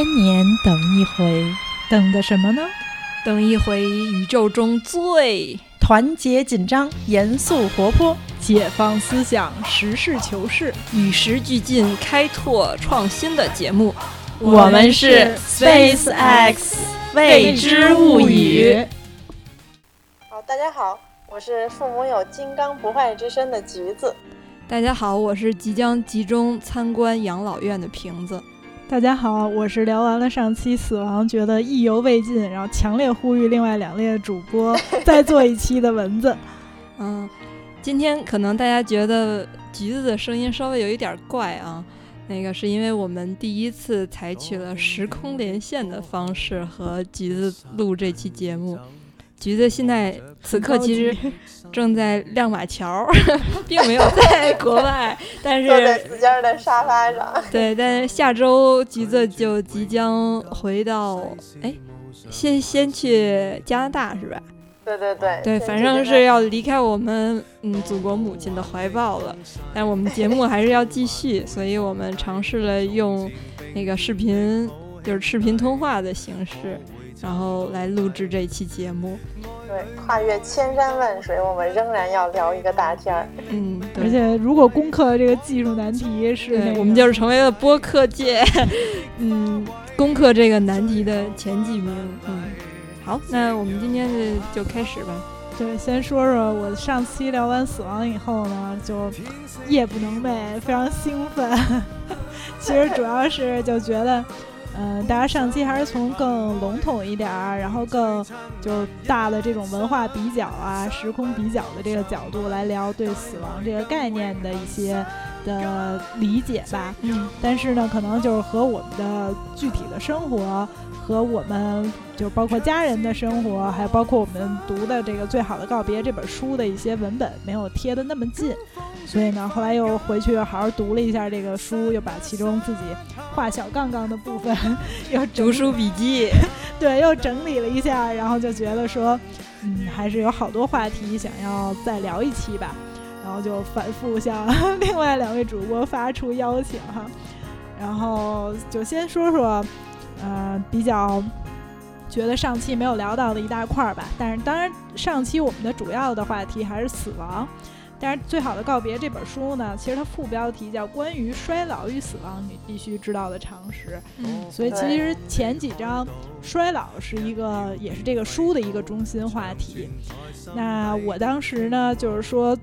千年等一回，等的什么呢？等一回宇宙中最团结紧张、严肃活泼、解放思想、实事求是、与时俱进、开拓创新的节目。我们是 Space X 未知物语。好，大家好，我是父母有金刚不坏之身的橘子。大家好，我是即将集中参观养老院的瓶子。大家好，我是聊完了上期死亡，觉得意犹未尽，然后强烈呼吁另外两列主播 再做一期的蚊子。嗯，今天可能大家觉得橘子的声音稍微有一点怪啊，那个是因为我们第一次采取了时空连线的方式和橘子录这期节目。橘子现在 此刻其实 正在亮马桥，并没有在国外，但是坐在自家的沙发上。对，但是下周橘子就即将回到，哎，先先去加拿大是吧？对对对，对，反正是要离开我们嗯祖国母亲的怀抱了。但我们节目还是要继续，所以我们尝试了用那个视频，就是视频通话的形式。然后来录制这期节目，对，跨越千山万水，我们仍然要聊一个大天儿。嗯，而且如果攻克这个技术难题，是我们就是成为了播客界，嗯，攻克这个难题的前几名。嗯，好，那我们今天就就开始吧。对，先说说我上期聊完死亡以后呢，就夜不能寐，非常兴奋。其实主要是就觉得。嗯，大家上期还是从更笼统一点儿，然后更就大的这种文化比较啊、时空比较的这个角度来聊对死亡这个概念的一些的理解吧。嗯，但是呢，可能就是和我们的具体的生活。和我们就包括家人的生活，还有包括我们读的这个《最好的告别》这本书的一些文本没有贴的那么近，所以呢，后来又回去好好读了一下这个书，又把其中自己画小杠杠的部分 又读书笔记，对，又整理了一下，然后就觉得说，嗯，还是有好多话题想要再聊一期吧，然后就反复向 另外两位主播发出邀请哈，然后就先说说。呃，比较觉得上期没有聊到的一大块儿吧，但是当然上期我们的主要的话题还是死亡。但是《最好的告别》这本书呢，其实它副标题叫《关于衰老与死亡你必须知道的常识》，嗯，所以其实前几章衰老是一个，也是这个书的一个中心话题。那我当时呢，就是说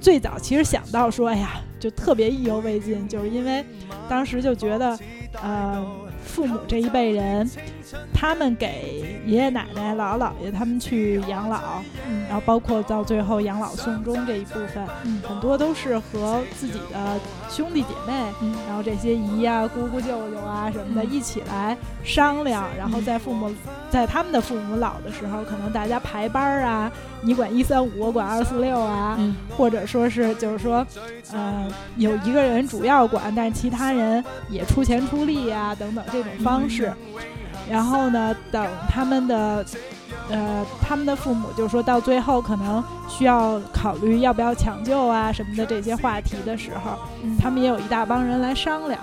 最早其实想到说，哎呀，就特别意犹未尽，就是因为当时就觉得，呃。父母这一辈人，他们给爷爷奶奶、姥姥姥爷他们去养老，然后包括到最后养老送终这一部分，很多都是和自己的兄弟姐妹，然后这些姨啊、姑姑、舅舅啊什么的一起来商量，然后在父母在他们的父母老的时候，可能大家排班啊，你管一三五，我管二四六啊，或者说是就是说，呃，有一个人主要管，但是其他人也出钱出力啊，等等这。这种方式，然后呢，等他们的，呃，他们的父母就说到最后可能需要考虑要不要抢救啊什么的这些话题的时候，他们也有一大帮人来商量。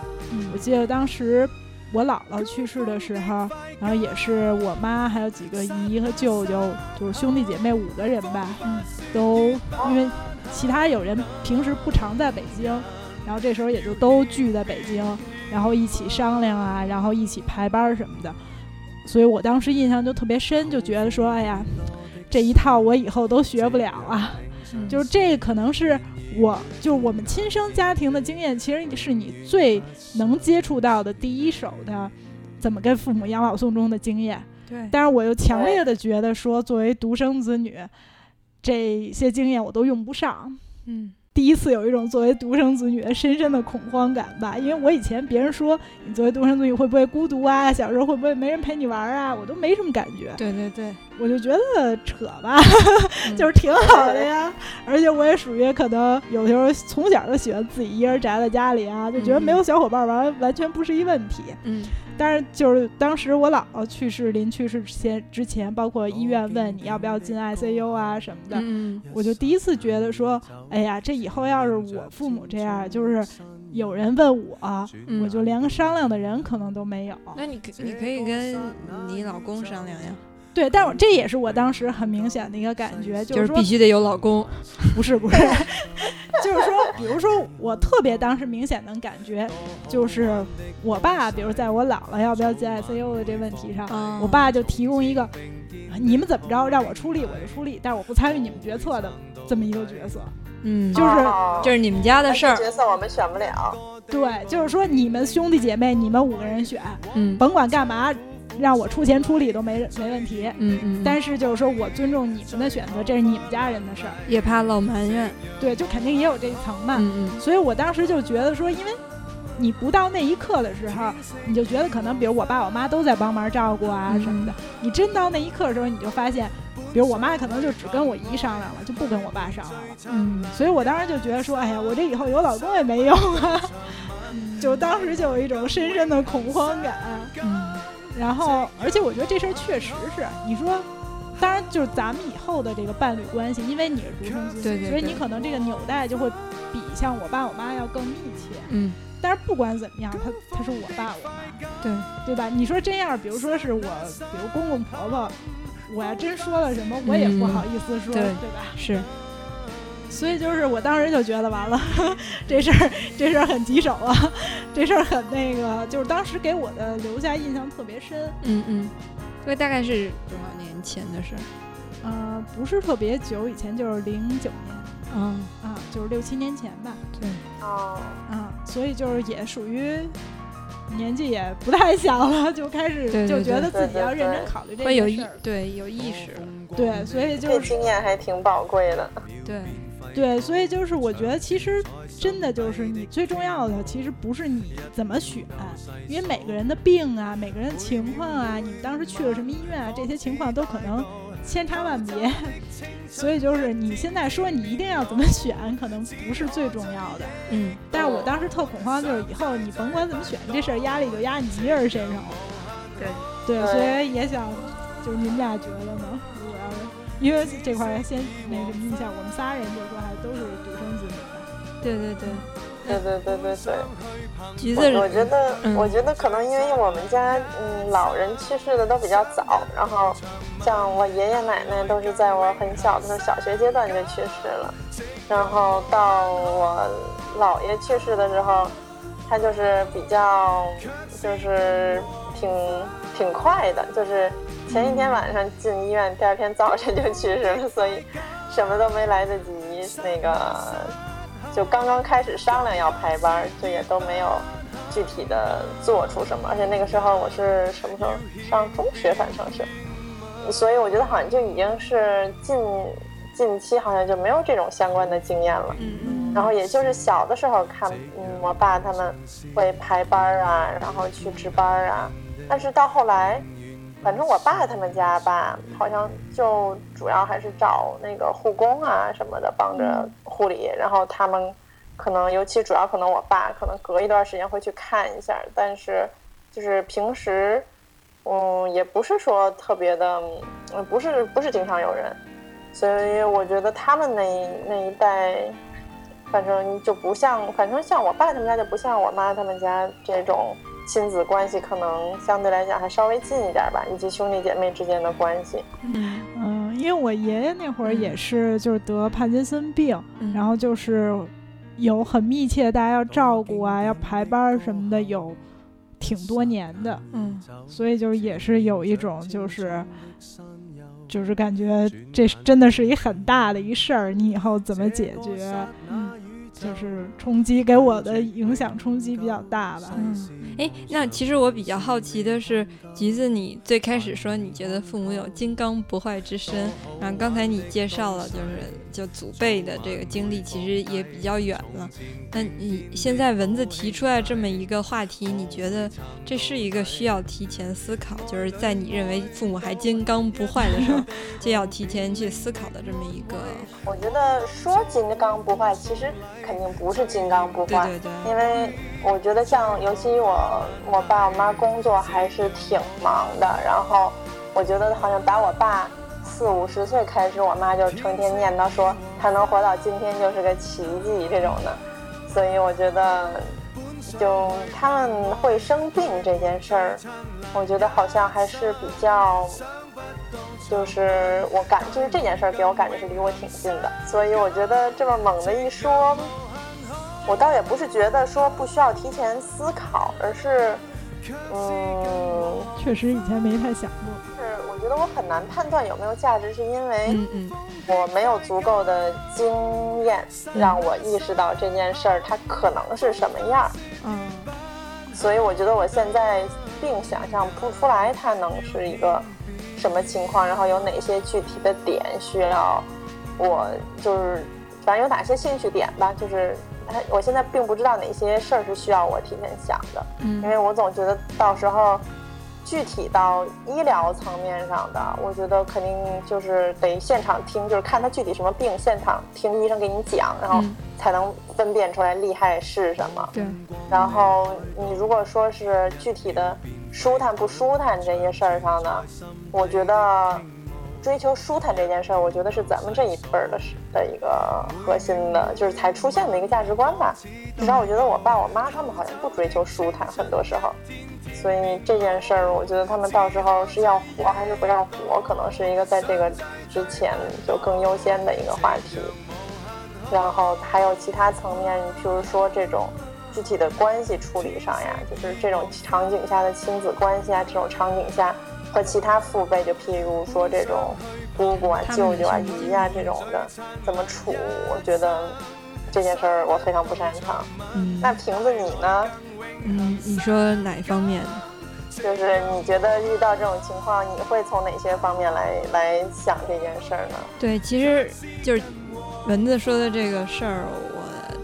我记得当时我姥姥去世的时候，然后也是我妈还有几个姨和舅舅，就是兄弟姐妹五个人吧，都因为其他有人平时不常在北京，然后这时候也就都聚在北京。然后一起商量啊，然后一起排班什么的，所以我当时印象就特别深，就觉得说，哎呀，这一套我以后都学不了啊。就是这可能是我，就是我们亲生家庭的经验，其实是你最能接触到的第一手的，怎么跟父母养老送终的经验。对。但是我又强烈的觉得说，作为独生子女，这些经验我都用不上。嗯。第一次有一种作为独生子女的深深的恐慌感吧，因为我以前别人说你作为独生子女会不会孤独啊，小时候会不会没人陪你玩啊，我都没什么感觉。对对对，我就觉得扯吧，就是挺好的呀。而且我也属于可能有时候从小就喜欢自己一人宅在家里啊，就觉得没有小伙伴玩完全不是一问题。嗯。但是就是当时我姥姥去世临去世之前之前，包括医院问你要不要进 ICU 啊什么的，我就第一次觉得说，哎呀，这以后要是我父母这样，就是有人问我，嗯我就连个商量的人可能都没有。那你可你可以跟你老公商量呀，对，但是这也是我当时很明显的一个感觉，就是必须得有老公。不是不是，就是说，比如说我特别当时明显能感觉，就是我爸，比如在我姥姥要不要进 ICU 的这问题上，啊我爸就提供一个你们怎么着让我出力我就出力，但是我不参与你们决策的这么一个角色。嗯，就是哦这是你们家的事儿。角色我们选不了。对，就是说你们兄弟姐妹，你们五个人选，嗯甭管干嘛，让我出钱出力都没没问题。嗯嗯，但是就是说我尊重你们的选择，这是你们家人的事儿。也怕老埋怨。对，就肯定也有这一层嘛。嗯嗯所以我当时就觉得说，因为你不到那一刻的时候，你就觉得可能，比如我爸我妈都在帮忙照顾啊嗯什么的。你真到那一刻的时候，你就发现，比如我妈可能就只跟我姨商量了，就不跟我爸商量了。嗯所以我当时就觉得说，哎呀，我这以后有老公也没用啊。就当时就有一种深深的恐慌感。嗯然后，而且我觉得这事儿确实是，你说，当然就是咱们以后的这个伴侣关系，因为你是独生子女，所以你可能这个纽带就会比像我爸我妈要更密切。嗯，但是不管怎么样，他他是我爸我妈，对，对吧？你说这样，比如说是我，比如公公婆婆，我要真说了什么，我也不好意思说，对对吧？是。所以就是我当时就觉得完了，这事儿这事儿很棘手啊，这事儿很那个，就是当时给我的留下印象特别深。嗯嗯，这大概是多少年前的事儿？呃，不是特别久以前，就是零九年。嗯，啊，就是六七年前吧，对，哦，啊，所以就是也属于年纪也不太小了，就开始就觉得自己要认真考虑这个事儿。对有意识。了，对，所以就是经验还挺宝贵的。对，对，所以就是我觉得其实真的就是你最重要的，其实不是你怎么选，因为每个人的病啊，每个人的情况啊，你们当时去了什么医院啊，这些情况都可能千差万别。所以就是你现在说你一定要怎么选，可能不是最重要的。嗯但是我当时特恐慌，就是以后你甭管怎么选，这事儿压力就压你一人身上了。对对，对所以也想，就是你们俩觉得呢？因为这块儿先那什么一下，我们仨人就是说还都是独生子女吧。对对对，对对对对对，橘子我我觉得，嗯我觉得可能因为我们家嗯老人去世的都比较早，然后像我爷爷奶奶都是在我很小的时候，小学阶段就去世了，然后到我姥爷去世的时候，他就是比较就是挺挺快的，就是前一天晚上进医院，第二天早晨就去世了，所以什么都没来得及那个。就刚刚开始商量要排班儿，就也都没有具体的做出什么。而且那个时候我是什么时候上中学，反正是，所以我觉得好像就已经是近近期好像就没有这种相关的经验了。嗯然后也就是小的时候看，嗯，我爸他们会排班啊，然后去值班啊。但是到后来，反正我爸他们家吧，好像就主要还是找那个护工啊什么的帮着护理，然后他们可能尤其主要可能我爸可能隔一段时间会去看一下，但是就是平时，嗯，也不是说特别的，嗯，不是不是经常有人，所以我觉得他们那那一代。反正就不像，反正像我爸他们家就不像我妈他们家这种亲子关系，可能相对来讲还稍微近一点吧，以及兄弟姐妹之间的关系。嗯嗯，因为我爷爷那会儿也是，就是得帕金森病，嗯然后就是有很密切，大家要照顾啊，要排班什么的，有挺多年的，嗯所以就是也是有一种就是。就是感觉这真的是一很大的一事儿，你以后怎么解决？嗯就是冲击给我的影响冲击比较大吧。嗯，哎，那其实我比较好奇的是，橘子，你最开始说你觉得父母有金刚不坏之身，然后刚才你介绍了，就是就祖辈的这个经历其实也比较远了。那你现在文字提出来这么一个话题，你觉得这是一个需要提前思考，就是在你认为父母还金刚不坏的时候，就要提前去思考的这么一个，我觉得说金刚不坏，其实肯定不是金刚不坏，对对对，因为我觉得像，尤其我我爸我妈工作还是挺忙的，然后我觉得好像打我爸四五十岁开始，我妈就成天念叨说他能活到今天就是个奇迹这种的，所以我觉得就他们会生病这件事儿，我觉得好像还是比较，就是我感就是这件事儿给我感觉是离我挺近的，所以我觉得这么猛的一说，我倒也不是觉得说不需要提前思考，而是，嗯，确实以前没太想过。是我觉得我很难判断有没有价值，是因为我没有足够的经验让我意识到这件事儿它可能是什么样儿。嗯所以我觉得我现在并想象不出来它能是一个什么情况，然后有哪些具体的点需要我就是反正有哪些兴趣点吧，就是它我现在并不知道哪些事儿是需要我提前想的，因嗯为我总觉得到时候具体到医疗层面上的，我觉得肯定就是得现场听，就是看他具体什么病，现场听医生给你讲，然后嗯才能分辨出来厉害是什么。对，然后你如果说是具体的舒坦不舒坦这些事儿上呢，我觉得追求舒坦这件事儿，我觉得是咱们这一辈儿的是的一个核心的，就是才出现的一个价值观吧。至少我觉得我爸我妈他们好像不追求舒坦，很多时候。所以这件事儿，我觉得他们到时候是要活还是不要活，可能是一个在这个之前就更优先的一个话题。然后还有其他层面，你譬如说这种具体的关系处理上呀，就是这种场景下的亲子关系啊，这种场景下和其他父辈，就譬如说这种姑姑啊、舅舅啊、姨啊这种的怎么处，我觉得这件事儿我非常不擅长。嗯那瓶子你呢？嗯，你说哪一方面？就是你觉得遇到这种情况，你会从哪些方面来来想这件事儿呢？对，其实就是蚊子说的这个事儿，我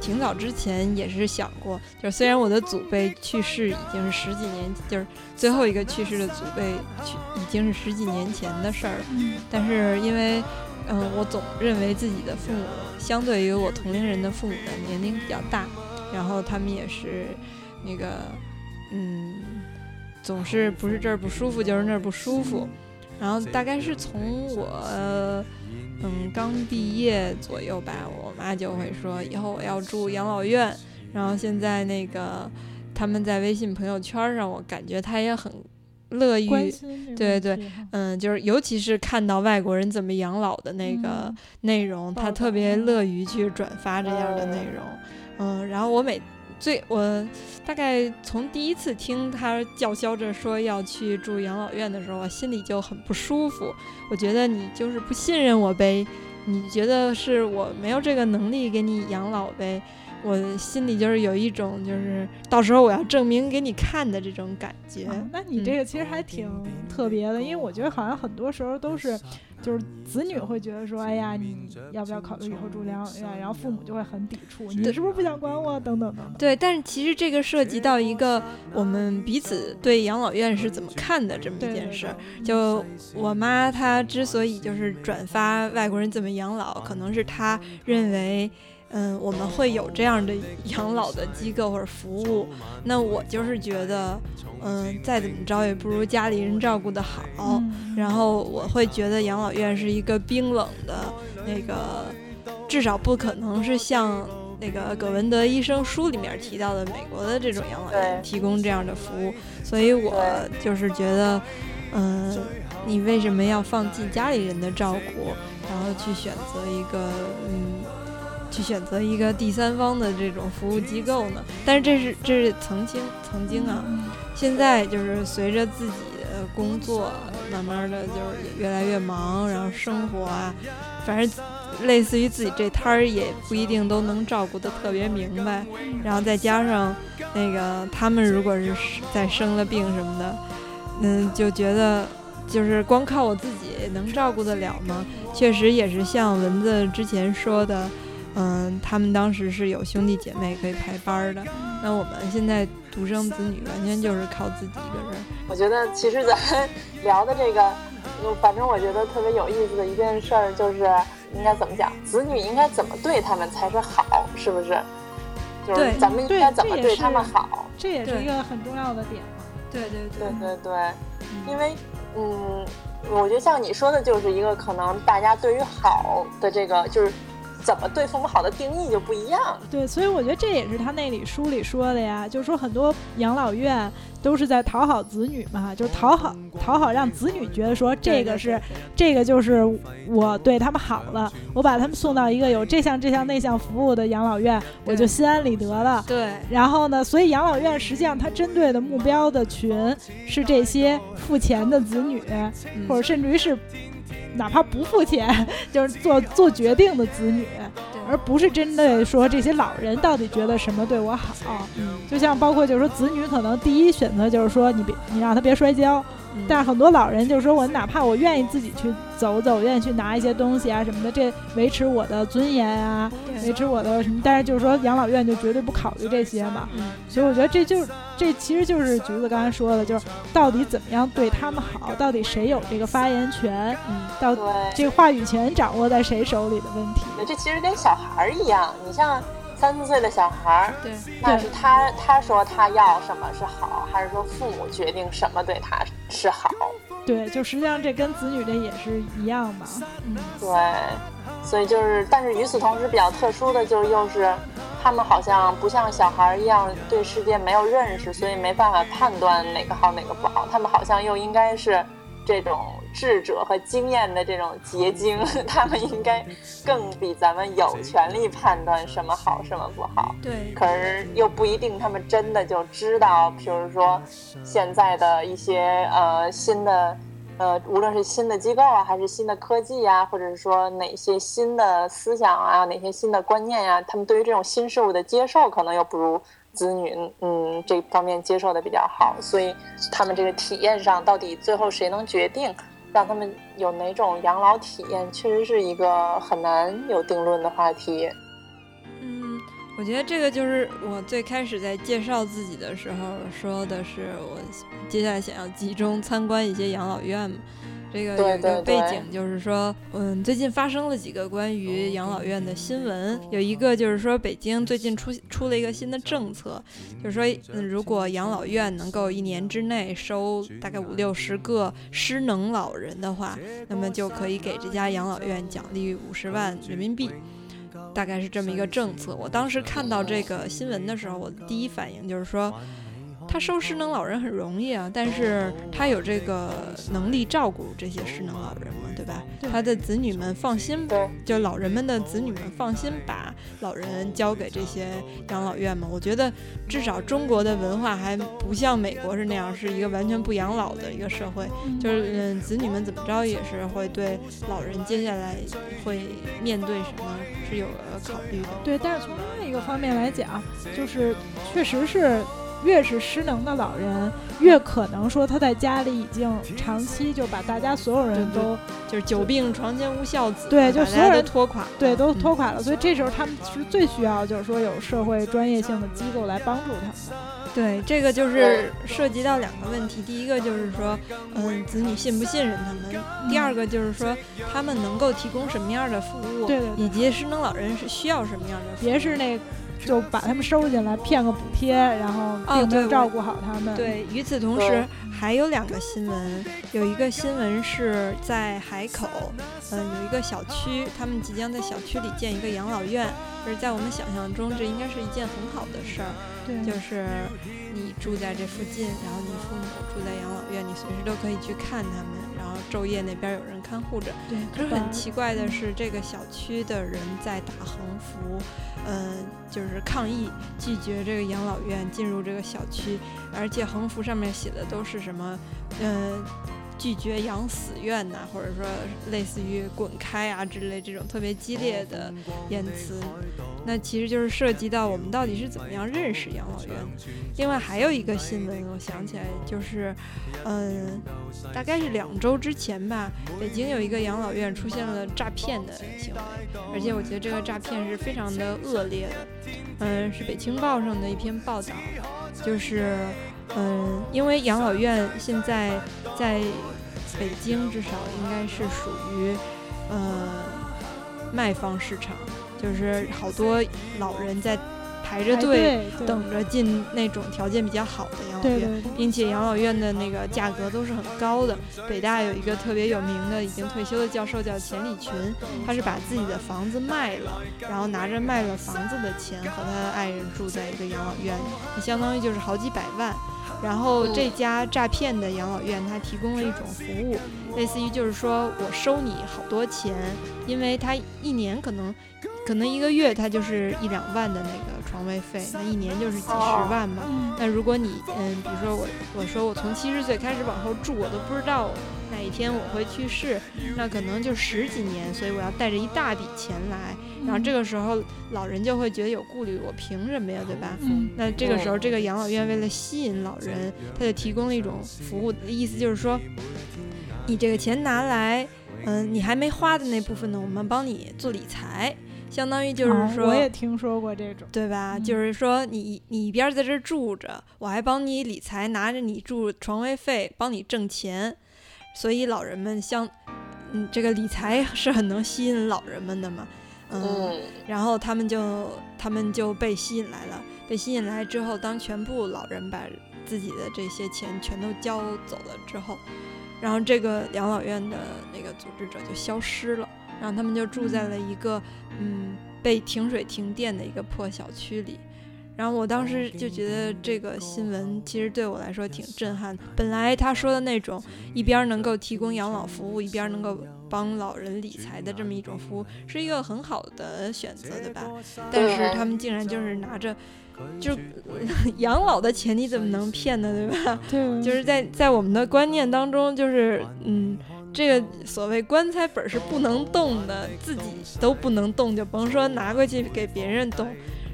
挺早之前也是想过，就是虽然我的祖辈去世已经是十几年，就是最后一个去世的祖辈去已经是十几年前的事儿了，嗯。但是因为，嗯、我总认为自己的父母相对于我同龄人的父母的年龄比较大，然后他们也是那个，嗯，总是不是这儿不舒服就是那儿不舒服，然后大概是从我，嗯，刚毕业左右吧，我妈就会说以后我要住养老院，然后现在那个他们在微信朋友圈上，我感觉她也很乐于对对嗯，就是尤其是看到外国人怎么养老的那个嗯内容，他特别嗯乐于去转发这样的内容。嗯，然后我每最我大概从第一次听他叫嚣着说要去住养老院的时候，我心里就很不舒服。我觉得你就是不信任我呗，你觉得是我没有这个能力给你养老呗。我心里就是有一种，就是到时候我要证明给你看的这种感觉。啊那你嗯这个其实还挺特别的，因为我觉得好像很多时候都是，就是子女会觉得说，哎呀，你要不要考虑以后住养老院？然后父母就会很抵触，你是不是不想管我？等等等等。对，但是其实这个涉及到一个我们彼此对养老院是怎么看的这么一件事儿。对就我妈她之所以就是转发外国人怎么养老，可能是她认为。嗯，我们会有这样的养老的机构或者服务，那我就是觉得，嗯，再怎么着也不如家里人照顾的好。嗯然后我会觉得养老院是一个冰冷的那个，至少不可能是像那个葛文德医生书里面提到的美国的这种养老院提供这样的服务，所以我就是觉得，嗯、你为什么要放弃家里人的照顾，然后去选择一个嗯？去选择一个第三方的这种服务机构呢？但是这是这是曾经曾经啊，现在就是随着自己的工作，慢慢的就是也越来越忙，然后生活啊，反正类似于自己这摊儿也不一定都能照顾得特别明白，然后再加上那个他们如果是再生了病什么的，嗯，就觉得就是光靠我自己能照顾得了吗？确实也是像蚊子之前说的。嗯，他们当时是有兄弟姐妹可以排班儿的，那我们现在独生子女完全就是靠自己一个人。我觉得其实咱们聊的这个，嗯反正我觉得特别有意思的一件事儿，就是应该怎么讲，子女应该怎么对他们才是好，是不是？就是咱们应该怎么对他们好？这也是一个很重要的点嘛。对对对对对，因为嗯，我觉得像你说的，就是一个可能大家对于好的这个，就是怎么对父母好的定义就不一样。对，所以我觉得这也是他那里书里说的呀，就是说很多养老院都是在讨好子女嘛，就是讨好讨好让子女觉得说这个是这个就是我对他们好了，我把他们送到一个有这项这项那项服务的养老院，我就心安理得了。对，然后呢，所以养老院实际上它针对的目标的群是这些付钱的子女，或者甚至于是。哪怕不付钱，就是做做决定的子女，而不是针对说这些老人到底觉得什么对我好。嗯，就像包括就是说子女可能第一选择就是说你别你让他别摔跤。但是很多老人就是说，我哪怕我愿意自己去走走，愿意去拿一些东西啊什么的，这维持我的尊严啊，维持我的什么？但是就是说，养老院就绝对不考虑这些嘛。所以我觉得这就这其实就是橘子刚才说的，就是到底怎么样对他们好，到底谁有这个发言权，嗯到这个话语权掌握在谁手里的问题。这其实跟小孩儿一样，你像。三四岁的小孩儿，对，那是他他说他要什么是好，还是说父母决定什么对他是好？对，就实际上这跟子女这也是一样嘛。嗯，对，所以就是，但是与此同时比较特殊的就是，又是他们好像不像小孩一样对世界没有认识，所以没办法判断哪个好哪个不好。他们好像又应该是这种。智者和经验的这种结晶，他们应该更比咱们有权利判断什么好，什么不好。对，可是又不一定他们真的就知道。比如说，现在的一些呃新的呃，无论是新的机构啊，还是新的科技啊，或者是说哪些新的思想啊，哪些新的观念呀，他们对于这种新事物的接受，可能又不如。子女，嗯，这方面接受的比较好，所以他们这个体验上，到底最后谁能决定让他们有哪种养老体验，确实是一个很难有定论的话题。嗯，我觉得这个就是我最开始在介绍自己的时候说的是，我接下来想要集中参观一些养老院嘛。这个有一个背景，就是说，嗯，最近发生了几个关于养老院的新闻。有一个就是说，北京最近出出了一个新的政策，就是说，嗯，如果养老院能够一年之内收大概五六十个失能老人的话，那么就可以给这家养老院奖励五十万人民币，大概是这么一个政策。我当时看到这个新闻的时候，我的第一反应就是说。他收失能老人很容易啊，但是他有这个能力照顾这些失能老人嘛？对吧？他的子女们放心，就老人们的子女们放心把老人交给这些养老院嘛？我觉得至少中国的文化还不像美国是那样，是一个完全不养老的一个社会，就是嗯，子女们怎么着也是会对老人接下来会面对什么是有考虑的。对，但是从另外一个方面来讲，就是确实是。越是失能的老人，越可能说他在家里已经长期就把大家所有人都就是久病床前无孝子，对，就所有人拖垮，对，都拖垮了。所以这时候他们是最需要，就是说有社会专业性的机构来帮助他们。对，这个就是涉及到两个问题，第一个就是说，嗯，子女信不信任他们；第二个就是说，他们能够提供什么样的服务，对对，以及失能老人是需要什么样的，别是那。就把他们收进来，骗个补贴，然后并没有照顾好他们。对，与此同时还有两个新闻，有一个新闻是在海口，嗯，有一个小区，他们即将在小区里建一个养老院，就是在我们想象中，这应该是一件很好的事儿。对，就是你住在这附近，然后你父母住在养老院，你随时都可以去看他们，然后昼夜那边有人看护着。对，可是很奇怪的是，这个小区的人在打横幅。嗯，就是抗议拒绝这个养老院进入这个小区，而且横幅上面写的都是什么，嗯，拒绝养死院呐，或者说类似于滚开啊之类这种特别激烈的言辞。那其实就是涉及到我们到底是怎么样认识养老院。另外还有一个新闻，我想起来就是，嗯，大概是两周之前吧，北京有一个养老院出现了诈骗的行为，而且我觉得这个诈骗是非常的恶劣的。嗯，是北青报上的一篇报道，就是，嗯，因为养老院现在在北京至少应该是属于，呃，卖方市场。就是好多老人在排着队等着进那种条件比较好的养老院，并且养老院的那个价格都是很高的。北大有一个特别有名的已经退休的教授叫钱理群，他是把自己的房子卖了，然后拿着卖了房子的钱和他的爱人住在一个养老院，相当于就是好几百万。然后这家诈骗的养老院，它提供了一种服务，类似于就是说我收你好多钱，因为它一年可能。可能一个月它就是一两万的那个床位费，那一年就是几十万嘛。那如果你嗯，比如说我我说我从七十岁开始往后住，我都不知道哪一天我会去世，那可能就十几年，所以我要带着一大笔钱来。然后这个时候老人就会觉得有顾虑，我凭什么呀，对吧？那这个时候这个养老院为了吸引老人，他就提供了一种服务，意思就是说，你这个钱拿来，嗯，你还没花的那部分呢，我们帮你做理财。相当于就是说，我也听说过这种，对吧？就是说，你你一边在这住着，我还帮你理财，拿着你住床位费，帮你挣钱。所以老人们相，嗯，这个理财 是很能吸引老人们的嘛，嗯。然后他们就他们就被吸引来了，被吸引来之后，当全部老人把自己的这些钱全都交走了之后，然后这个养老院的那个组织者就消失了。然后他们就住在了一个，嗯，被停水停电的一个破小区里。然后我当时就觉得这个新闻其实对我来说挺震撼。本来他说的那种一边能够提供养老服务，一边能够帮老人理财的这么一种服务，是一个很好的选择，对吧？但是他们竟然就是拿着，就养老的钱你怎么能骗呢，对吧？对，就是在在我们的观念当中，就是嗯。这个所谓棺材本是不能动的，自己都不能动，就甭说拿过去给别人动。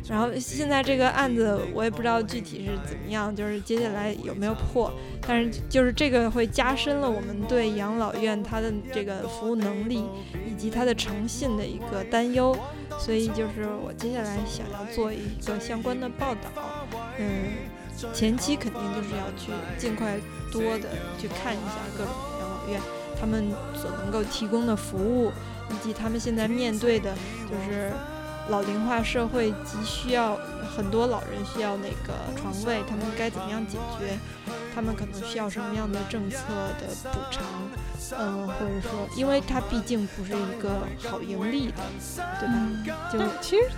然后现在这个案子我也不知道具体是怎么样，就是接下来有没有破。但是就是这个会加深了我们对养老院它的这个服务能力以及它的诚信的一个担忧。所以就是我接下来想要做一个相关的报道。嗯，前期肯定就是要去尽快多的去看一下各种养老院。他们所能够提供的服务，以及他们现在面对的，就是老龄化社会急需要很多老人需要那个床位，他们该怎么样解决？他们可能需要什么样的政策的补偿？嗯，或者说，因为它毕竟不是一个好盈利的，对吧？就其实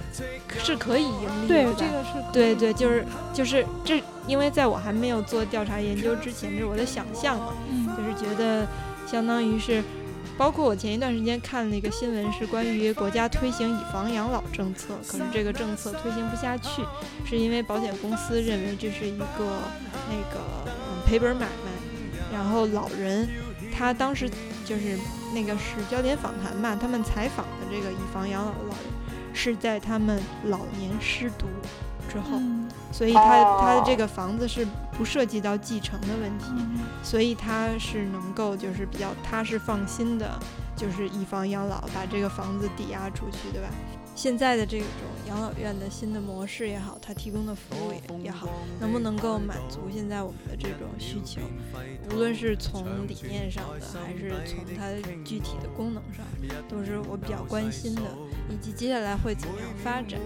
是可以盈利的。对，这个是对对，就是就是这，因为在我还没有做调查研究之前，这是我的想象嘛，就是觉得。相当于是，包括我前一段时间看了一个新闻，是关于国家推行以房养老政策，可是这个政策推行不下去，是因为保险公司认为这是一个那个赔本买卖。然后老人，他当时就是那个是焦点访谈嘛，他们采访的这个以房养老的老人，是在他们老年失独之后。所以他他的这个房子是不涉及到继承的问题，所以他是能够就是比较踏实放心的，就是以房养老，把这个房子抵押出去，对吧？现在的这种养老院的新的模式也好，它提供的服务也也好，能不能够满足现在我们的这种需求？无论是从理念上的，还是从它具体的功能上，都是我比较关心的，以及接下来会怎么样发展。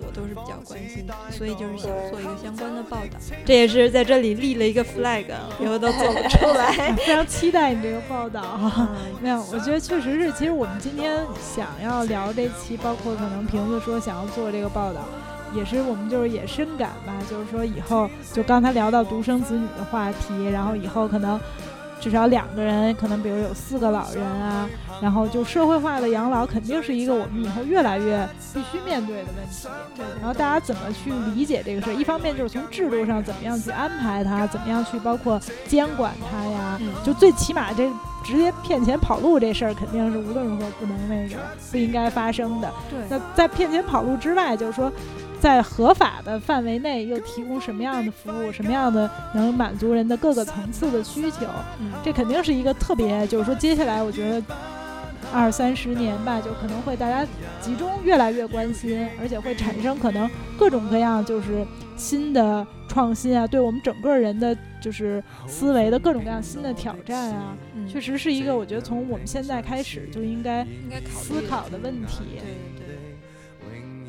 我都是比较关心的，所以就是想做一个相关的报道。这也是在这里立了一个 flag，以后都做不出来。非常期待你这个报道哈。没有，我觉得确实是。其实我们今天想要聊这期，包括可能瓶子说想要做这个报道，也是我们就是也深感吧，就是说以后就刚才聊到独生子女的话题，然后以后可能。至少两个人，可能比如有四个老人啊，然后就社会化的养老肯定是一个我们以后越来越必须面对的问题。对，然后大家怎么去理解这个事儿？一方面就是从制度上怎么样去安排它，怎么样去包括监管它呀？就最起码这直接骗钱跑路这事儿肯定是无论如何不能那个不应该发生的。对，那在骗钱跑路之外，就是说。在合法的范围内，又提供什么样的服务？什么样的能满足人的各个层次的需求？这肯定是一个特别，就是说，接下来我觉得二三十年吧，就可能会大家集中越来越关心，而且会产生可能各种各样就是新的创新啊，对我们整个人的就是思维的各种各样新的挑战啊，确实是一个我觉得从我们现在开始就应该思考的问题。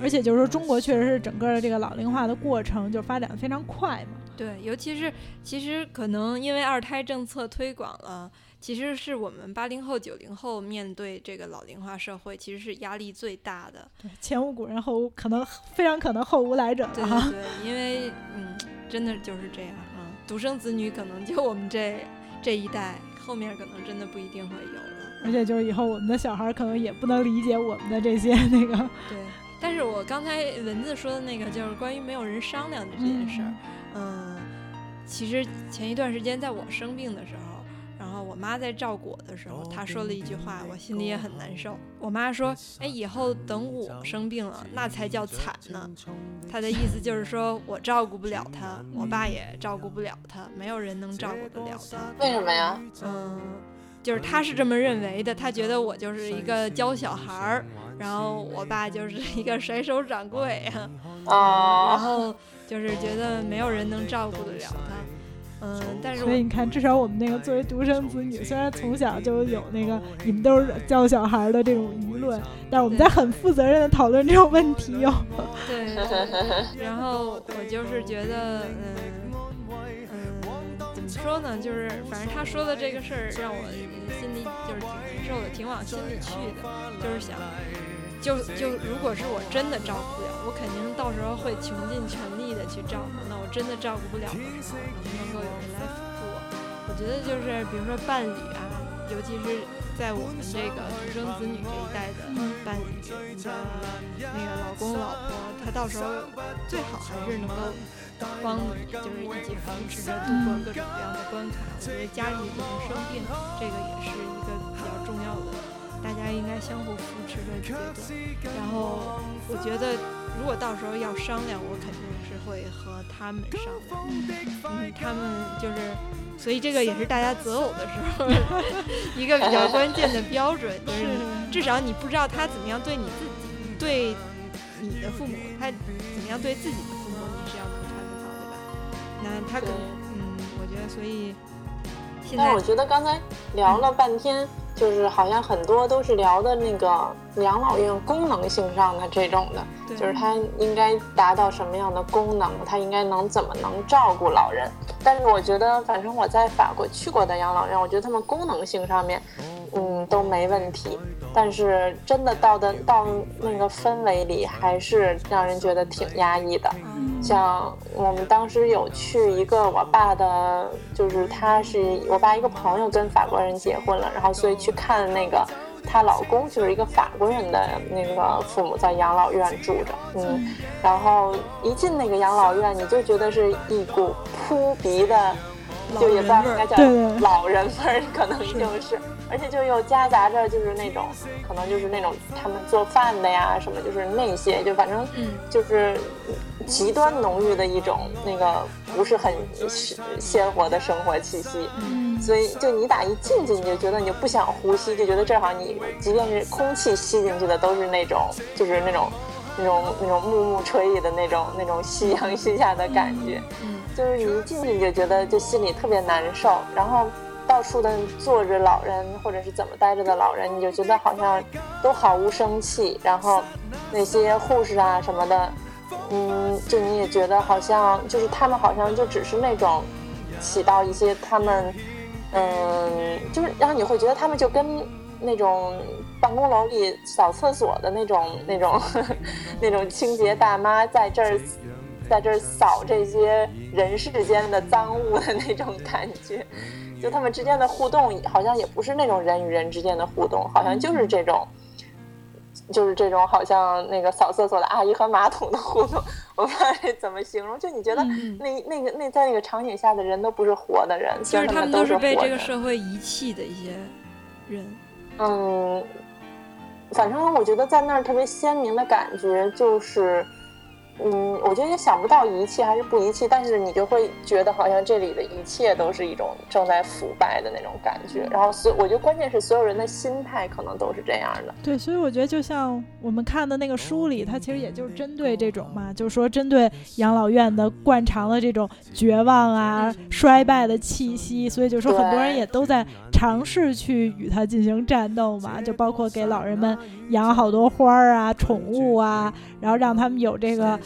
而且就是说，中国确实是整个的这个老龄化的过程就发展的非常快嘛。对，尤其是其实可能因为二胎政策推广了，其实是我们八零后、九零后面对这个老龄化社会，其实是压力最大的。对，前无古人后无可能，非常可能后无来者。对对 对，因为嗯，真的就是这样啊，独生子女可能就我们这这一代，后面可能真的不一定会有了。而且就是以后我们的小孩可能也不能理解我们的这些那个。对，但是我刚才文字说的那个，就是关于没有人商量的这件事儿。嗯，其实前一段时间在我生病的时候，然后我妈在照顾我的时候，她说了一句话，我心里也很难受。我妈说：“哎，以后等我生病了，那才叫惨呢。”她的意思就是说我照顾不了她，我爸也照顾不了她，没有人能照顾得了她。为什么呀？嗯，就是她是这么认为的，她觉得我就是一个教小孩儿，然后我爸就是一个甩手掌柜啊，然后。就是觉得没有人能照顾得了他，嗯，但是所以你看，至少我们那个作为独生子女，虽然从小就有那个你们都是教小孩的这种舆论，但是我们在很负责任的讨论这种问题哟。对，然后我就是觉得，嗯嗯，怎么说呢？就是反正他说的这个事儿让我心里就是挺难受的，挺往心里去的，就是想。就就如果是我真的照顾不了，我肯定到时候会穷尽全力的去照顾。那我真的照顾不了的时候，能不能够有人来辅助我？我觉得就是比如说伴侣啊，尤其是在我们这个独生子女这一代的伴侣，你的那个老公老婆，他到时候最好还是能够帮你，就是一起扶持着度过各种各样的关卡。我觉得家里有人生病，这个也是一个比较重要的。大家应该相互扶持的阶段，然后我觉得，如果到时候要商量，我肯定是会和他们商量。嗯，他们就是，所以这个也是大家择偶的时候 一个比较关键的标准，就是至少你不知道他怎么样对你自己，对你的父母，他怎么样对自己的父母，你是要能看得到，对吧？那他可能，嗯，我觉得，所以现在我觉得刚才聊了半天。就是好像很多都是聊的那个养老院功能性上的这种的，就是它应该达到什么样的功能，它应该能怎么能照顾老人。但是我觉得，反正我在法国去过的养老院，我觉得他们功能性上面，嗯，都没问题。但是真的到的到那个氛围里，还是让人觉得挺压抑的。像我们当时有去一个我爸的，就是他是我爸一个朋友跟法国人结婚了，然后所以去看那个她老公就是一个法国人的那个父母在养老院住着，嗯，然后一进那个养老院，你就觉得是一股扑鼻的。就也不知道应该叫老人味儿，可能就是，而且就又夹杂着就是那种，可能就是那种他们做饭的呀什么，就是那些，就反正就是极端浓郁的一种那个不是很鲜活的生活气息。所以就你打一进去，你就觉得你就不想呼吸，就觉得正好你即便是空气吸进去的都是那种就是那种那种那种暮暮吹意的那种那种夕阳西下的感觉。就是你一进去你就觉得就心里特别难受，然后到处的坐着老人或者是怎么待着的老人，你就觉得好像都毫无生气。然后那些护士啊什么的，嗯，就你也觉得好像就是他们好像就只是那种起到一些他们，嗯，就是然后你会觉得他们就跟那种办公楼里扫厕所的那种那种 那种清洁大妈在这儿。在这儿扫这些人世间的脏物的那种感觉，就他们之间的互动好像也不是那种人与人之间的互动，好像就是这种，就是这种好像那个扫厕所的阿姨和马桶的互动，我不知道怎么形容。就你觉得那那个那在那个场景下的人都不是活的人，就是他们都是被这个社会遗弃的一些人。嗯，反正我觉得在那儿特别鲜明的感觉就是。嗯，我觉得也想不到遗弃还是不遗弃，但是你就会觉得好像这里的一切都是一种正在腐败的那种感觉。然后所，我觉得关键是所有人的心态可能都是这样的。对，所以我觉得就像我们看的那个书里，它其实也就是针对这种嘛，就是说针对养老院的惯常的这种绝望啊、衰败的气息，所以就说很多人也都在尝试去与它进行战斗嘛，就包括给老人们养好多花儿啊、宠物啊，然后让他们有这个。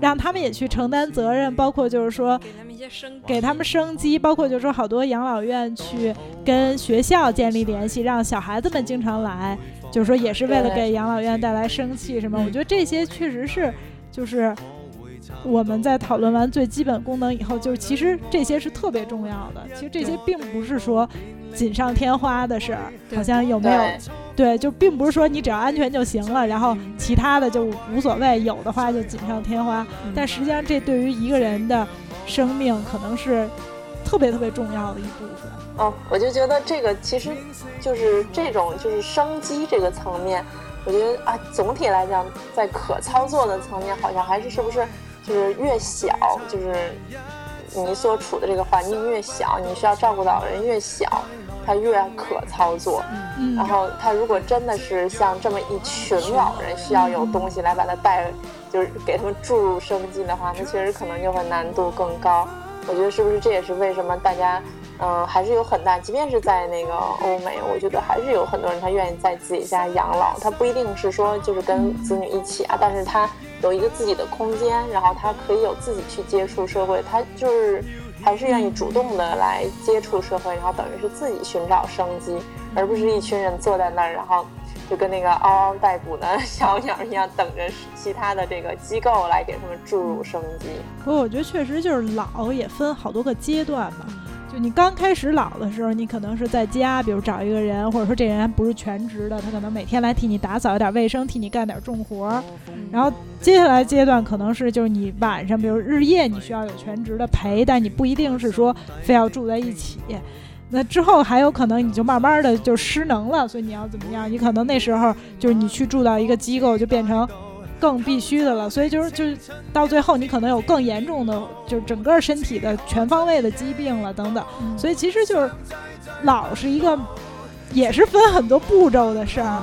让他们也去承担责任，包括就是说给他们一些生，给他们生机，包括就是说好多养老院去跟学校建立联系，让小孩子们经常来，就是说也是为了给养老院带来生气什么。我觉得这些确实是，就是我们在讨论完最基本功能以后，就是其实这些是特别重要的。其实这些并不是说。锦上添花的事儿，好像有没有？对，就并不是说你只要安全就行了，然后其他的就无所谓，有的话就锦上添花。但实际上，这对于一个人的生命，可能是特别特别重要的一部分。哦，我就觉得这个其实就是这种就是生机这个层面，我觉得啊，总体来讲，在可操作的层面，好像还是是不是就是越小，就是你所处的这个环境越小，你需要照顾到的人越小。他越可操作，然后他如果真的是像这么一群老人需要有东西来把他带，就是给他们注入生机的话，那确实可能就会难度更高。我觉得是不是这也是为什么大家，嗯，还是有很大，即便是在那个欧美，我觉得还是有很多人他愿意在自己家养老。他不一定是说就是跟子女一起啊，但是他有一个自己的空间，然后他可以有自己去接触社会，他就是。还是愿意主动的来接触社会，然后等于是自己寻找生机，而不是一群人坐在那儿，然后就跟那个嗷嗷待哺的 小鸟一样，等着其他的这个机构来给他们注入生机。不过我觉得确实就是老也分好多个阶段嘛。就你刚开始老的时候，你可能是在家，比如找一个人，或者说这人不是全职的，他可能每天来替你打扫一点卫生，替你干点重活儿。然后接下来阶段可能是就是你晚上，比如日夜你需要有全职的陪，但你不一定是说非要住在一起。那之后还有可能你就慢慢的就失能了，所以你要怎么样？你可能那时候就是你去住到一个机构，就变成。更必须的了，所以就是就是到最后，你可能有更严重的，就是整个身体的全方位的疾病了等等。所以其实就是老是一个，也是分很多步骤的事儿。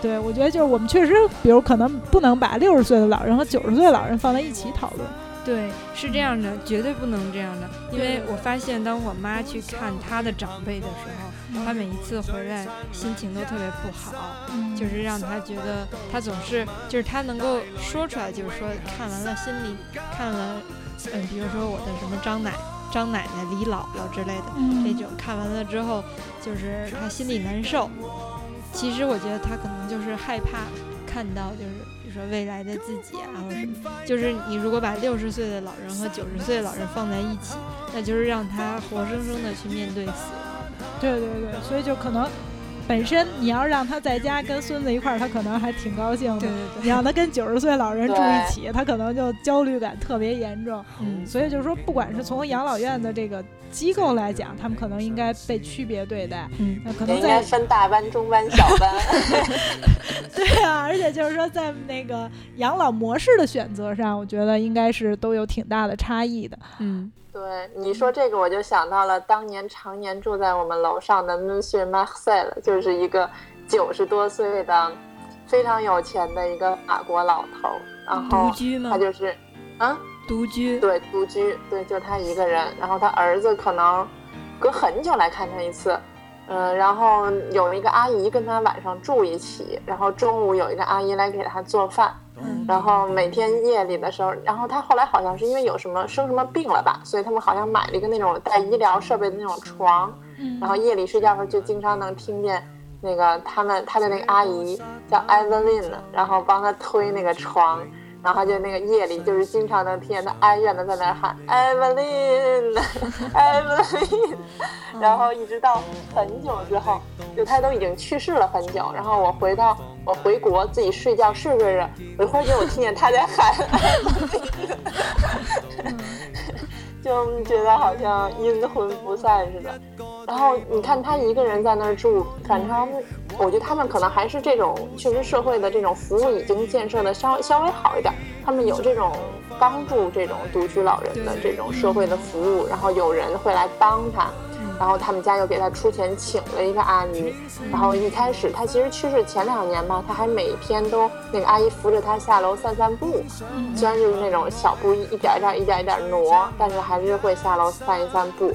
对我觉得就是我们确实，比如可能不能把六十岁的老人和九十岁的老人放在一起讨论。对，是这样的，绝对不能这样的，因为我发现当我妈去看她的长辈的时候。他每一次回来心情都特别不好，就是让他觉得他总是就是他能够说出来，就是说看完了心里看了，嗯，比如说我的什么张奶张奶奶李姥姥之类的这种看完了之后，就是他心里难受。其实我觉得他可能就是害怕看到，就是比如说未来的自己啊，或者什么。就是你如果把六十岁的老人和九十岁的老人放在一起，那就是让他活生生的去面对死。对对对，所以就可能，本身你要让他在家跟孙子一块儿，他可能还挺高兴的。对对对，你让他跟九十岁老人住一起，他可能就焦虑感特别严重。嗯，所以就是说，不管是从养老院的这个机构来讲，他们可能应该被区别对待。嗯，可能在分大班、中班、小班。对啊，而且就是说，在那个养老模式的选择上，我觉得应该是都有挺大的差异的。嗯。对你说这个，我就想到了当年常年住在我们楼上的 Monsieur Marcel，就是一个九十多岁的非常有钱的一个法国老头。然后独居吗？他就是，啊，独居。对，独居。对，就他一个人。然后他儿子可能隔很久来看他一次。嗯，然后有一个阿姨跟他晚上住一起，然后中午有一个阿姨来给他做饭。然后每天夜里的时候，然后他后来好像是因为有什么生什么病了吧，所以他们好像买了一个那种带医疗设备的那种床，然后夜里睡觉的时候就经常能听见那个他们他的那个阿姨叫艾文琳，然后帮他推那个床。然后就那个夜里，就是经常能听见他哀怨的在那喊 Evelyn，Evelyn，然后一直到很久之后，就他都已经去世了很久。然后我回到我回国自己睡觉睡睡着，我忽然间我听见他在喊，就觉得好像阴魂不散似的。然后你看他一个人在那儿住，反正我觉得他们可能还是这种，确实社会的这种服务已经建设的稍稍微好一点，他们有这种帮助这种独居老人的这种社会的服务，然后有人会来帮他。然后他们家又给他出钱请了一个阿姨，然后一开始他其实去世前两年嘛，他还每天都那个阿姨扶着他下楼散散步，虽然就是那种小步一点一点一点一点挪，但是还是会下楼散一散步。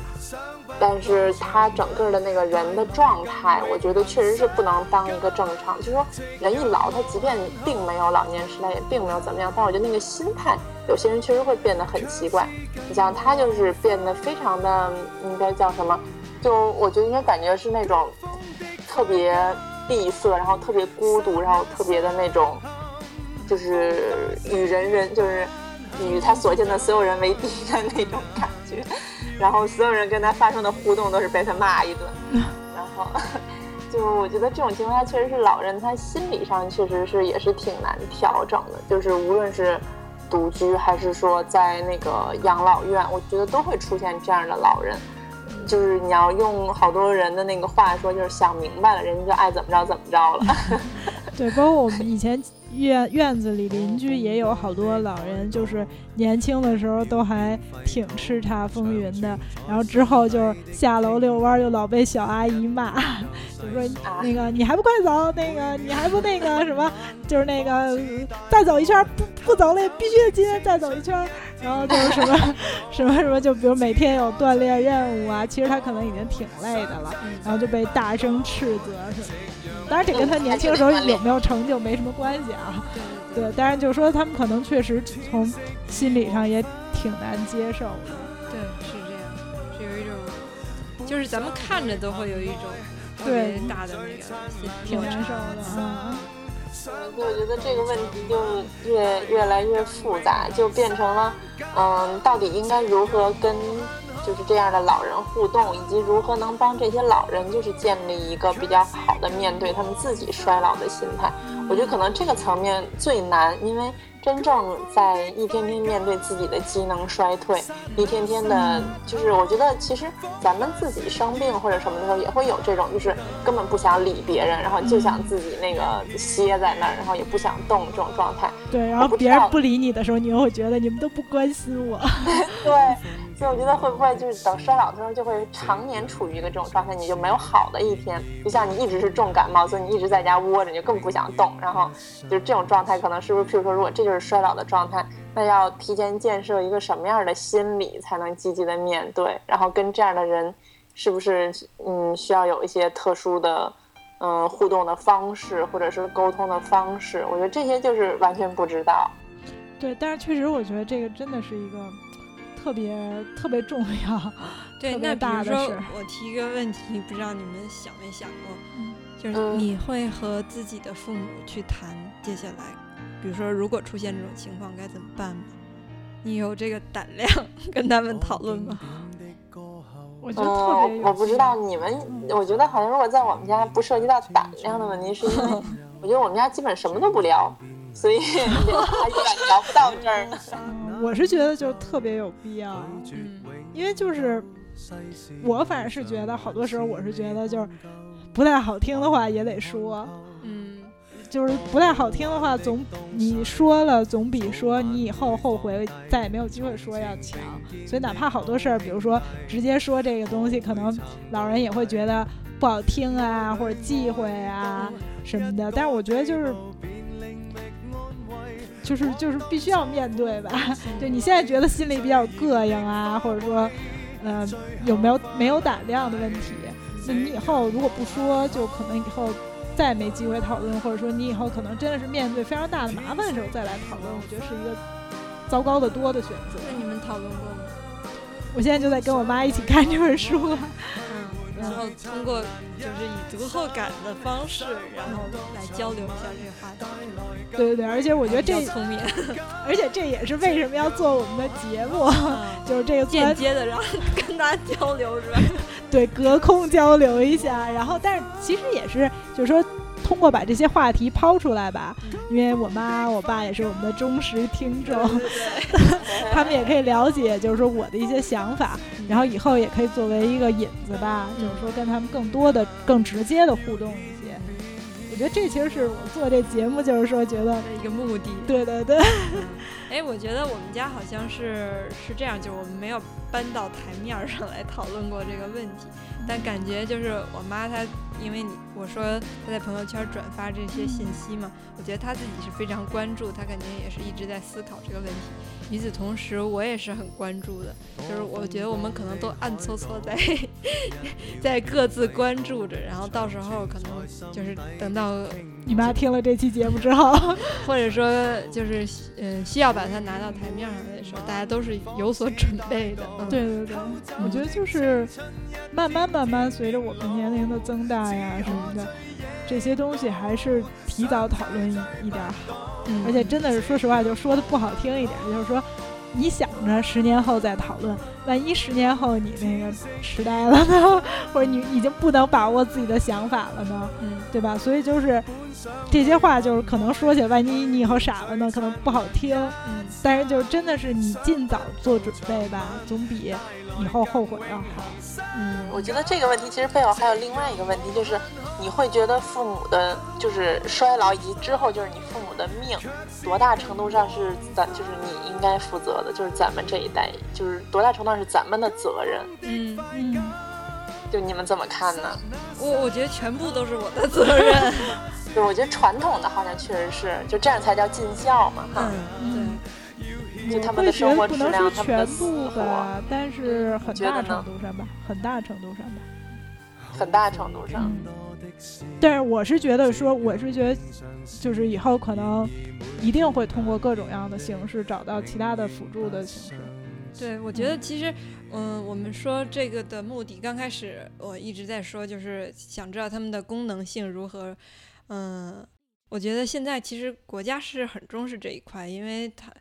但是他整个的那个人的状态，我觉得确实是不能当一个正常。就是说人一老，他即便并没有老年痴呆，也并没有怎么样，但我觉得那个心态，有些人确实会变得很奇怪。你像他就是变得非常的，应该叫什么？就我觉得应该感觉是那种特别闭塞，然后特别孤独，然后特别的那种，就是与人人就是与他所见的所有人为敌的那种感觉。然后所有人跟他发生的互动都是被他骂一顿。然后就我觉得这种情况下确实是老人他心理上确实是 也是挺难调整的，就是无论是独居还是说在那个养老院，我觉得都会出现这样的老人。就是你要用好多人的那个话说，就是想明白了，人家就爱怎么着怎么着了。对，包括我们以前院院子里邻居也有好多老人，就是年轻的时候都还挺叱咤风云的，然后之后就下楼遛弯就老被小阿姨骂，就说那个你还不快走，那个你还不那个什么，就是那个再走一圈不不走了，必须得今天再走一圈。然后就是什么 什么什么，就比如每天有锻炼任务啊，其实他可能已经挺累的了，然后就被大声斥责什么。当然，这跟他年轻时候有没有成就没什么关系啊。对，当然就是说他们可能确实从心理上也挺难接受的。对，是这样，是有一种，就是咱们看着都会有一种特别大的那个挺难受的啊。就我觉得这个问题就越越来越复杂，就变成了，嗯，到底应该如何跟就是这样的老人互动，以及如何能帮这些老人就是建立一个比较好的面对他们自己衰老的心态。我觉得可能这个层面最难，因为。真正在一天天面对自己的机能衰退，一天天的，就是我觉得其实咱们自己生病或者什么的时候，也会有这种，就是根本不想理别人，然后就想自己那个歇在那儿，然后也不想动这种状态。对，然后别人不理你的时候，你又会觉得你们都不关心我。对。所以我觉得会不会就是等衰老的时候就会常年处于一个这种状态，你就没有好的一天。就像你一直是重感冒，所以你一直在家窝着，你就更不想动。然后就是这种状态，可能是不是？譬如说，如果这就是衰老的状态，那要提前建设一个什么样的心理，才能积极的面对？然后跟这样的人，是不是嗯需要有一些特殊的嗯互动的方式，或者是沟通的方式？我觉得这些就是完全不知道。对，但是确实，我觉得这个真的是一个。特别特别重要，对，那比如说我提一个问题，不知道你们想没想过，就是你会和自己的父母去谈接下来，比如说如果出现这种情况该怎么办吗？你有这个胆量 跟他们讨论吗？我觉得特别，我不知道你们，我觉得好像如果在我们家不涉及到胆量的问题，是因为 我觉得我们家基本什么都不聊。所以还 远聊不到这儿呢。我是觉得就特别有必要，嗯，因为就是我反正是觉得好多时候我是觉得就是不太好听的话也得说，嗯，就是不太好听的话总你说了总比说你以后后悔再也没有机会说要强。所以哪怕好多事儿，比如说直接说这个东西，可能老人也会觉得不好听啊，或者忌讳啊什么的。但是我觉得就是。就是就是必须要面对吧？就你现在觉得心里比较膈应啊，或者说，呃，有没有没有胆量的问题？那你以后如果不说，就可能以后再也没机会讨论，或者说你以后可能真的是面对非常大的麻烦的时候再来讨论，我觉得是一个糟糕的多的选择。那你们讨论过吗？我现在就在跟我妈一起看这本书。然后通过就是以读后感的方式，然后来交流一下这个话题。对对对，而且我觉得这聪明，而且这也是为什么要做我们的节目，就是这个间接的然后跟大家交流是吧？对，隔空交流一下。然后，但是其实也是，就是说。通过把这些话题抛出来吧，因为我妈我爸也是我们的忠实听众，他们也可以了解，就是说我的一些想法。然后以后也可以作为一个引子吧，就是说跟他们更多的、更直接的互动一些。我觉得这其实是我做这节目，就是说觉得一个目的。对对对。哎，我觉得我们家好像是是这样，就是我们没有搬到台面上来讨论过这个问题，但感觉就是我妈她，因为你我说她在朋友圈转发这些信息嘛，我觉得她自己是非常关注，她肯定也是一直在思考这个问题。与此同时，我也是很关注的，就是我觉得我们可能都暗搓搓在 在各自关注着，然后到时候可能就是等到你妈听了这期节目之后，或者说就是嗯需要把。它拿到台面上的时候，大家都是有所准备的。对对对，我觉得就是慢慢慢慢，随着我们年龄的增大呀什么的，这些东西还是提早讨论一点好。而且真的是说实话，就说的不好听一点，就是说你想着十年后再讨论，万一十年后你那个痴呆了呢，或者你已经不能把握自己的想法了呢，对吧？所以就是。这些话就是可能说起来，万一你以后傻了呢，可能不好听。嗯，但是就真的是你尽早做准备吧，总比以后后悔要好。嗯，我觉得这个问题其实背后还有另外一个问题，就是你会觉得父母的，就是衰老以及之后就是你父母的命，多大程度上是咱就是你应该负责的，就是咱们这一代，就是多大程度上是咱们的责任。嗯嗯，就你们怎么看呢？我我觉得全部都是我的责任。对，我觉得传统的好像确实是，就这样才叫尽孝嘛，哈。嗯，就他们的生活质量，他们的生活，但是很大程度上吧，很大程度上吧，很大程度上。但是我是觉得说，我是觉得，就是以后可能一定会通过各种各样的形式找到其他的辅助的形式。对，我觉得其实，嗯，我们说这个的目的，刚开始我一直在说，就是想知道他们的功能性如何。嗯，我觉得现在其实国家是很重视这一块，因为它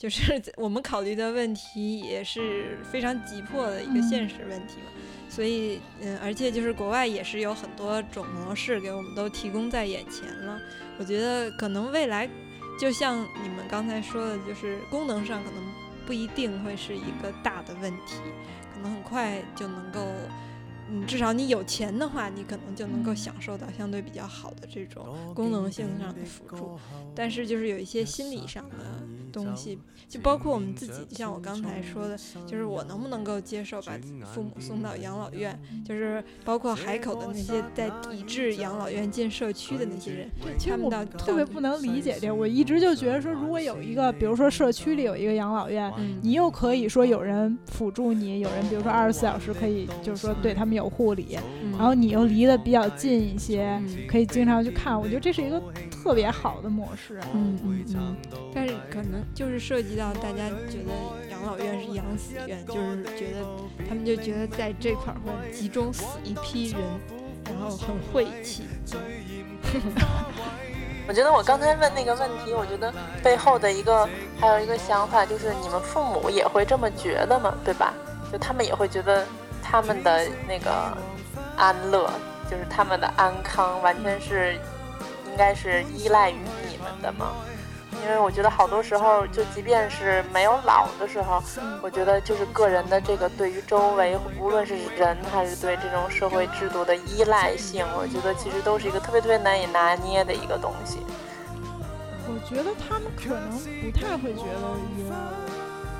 就是我们考虑的问题也是非常急迫的一个现实问题嘛。所以，嗯，而且就是国外也是有很多种模式给我们都提供在眼前了。我觉得可能未来，就像你们刚才说的，就是功能上可能不一定会是一个大的问题，可能很快就能够。嗯，至少你有钱的话，你可能就能够享受到相对比较好的这种功能性上的辅助。但是就是有一些心理上的东西，就包括我们自己，就像我刚才说的，就是我能不能够接受把父母送到养老院，就是包括海口的那些在抵制养老院进社区的那些人，他们倒特别不能理解这。我一直就觉得说，如果有一个，比如说社区里有一个养老院，你又可以说有人辅助你，有人比如说二十四小时可以，就是说对他们有。有护理，然后你又离得比较近一些，可以经常去看。我觉得这是一个特别好的模式。嗯嗯嗯。但是可能就是涉及到大家觉得养老院是养死院，就是觉得他们就觉得在这块会集中死一批人，然后很晦气。我觉得我刚才问那个问题，我觉得背后的一个还有一个想法就是，你们父母也会这么觉得吗？对吧？就他们也会觉得。他们的那个安乐，就是他们的安康，完全是应该是依赖于你们的吗？因为我觉得好多时候，就即便是没有老的时候，我觉得就是个人的这个对于周围，无论是人还是对这种社会制度的依赖性，我觉得其实都是一个特别特别难以拿捏的一个东西。我觉得他们可能不太会觉得依赖。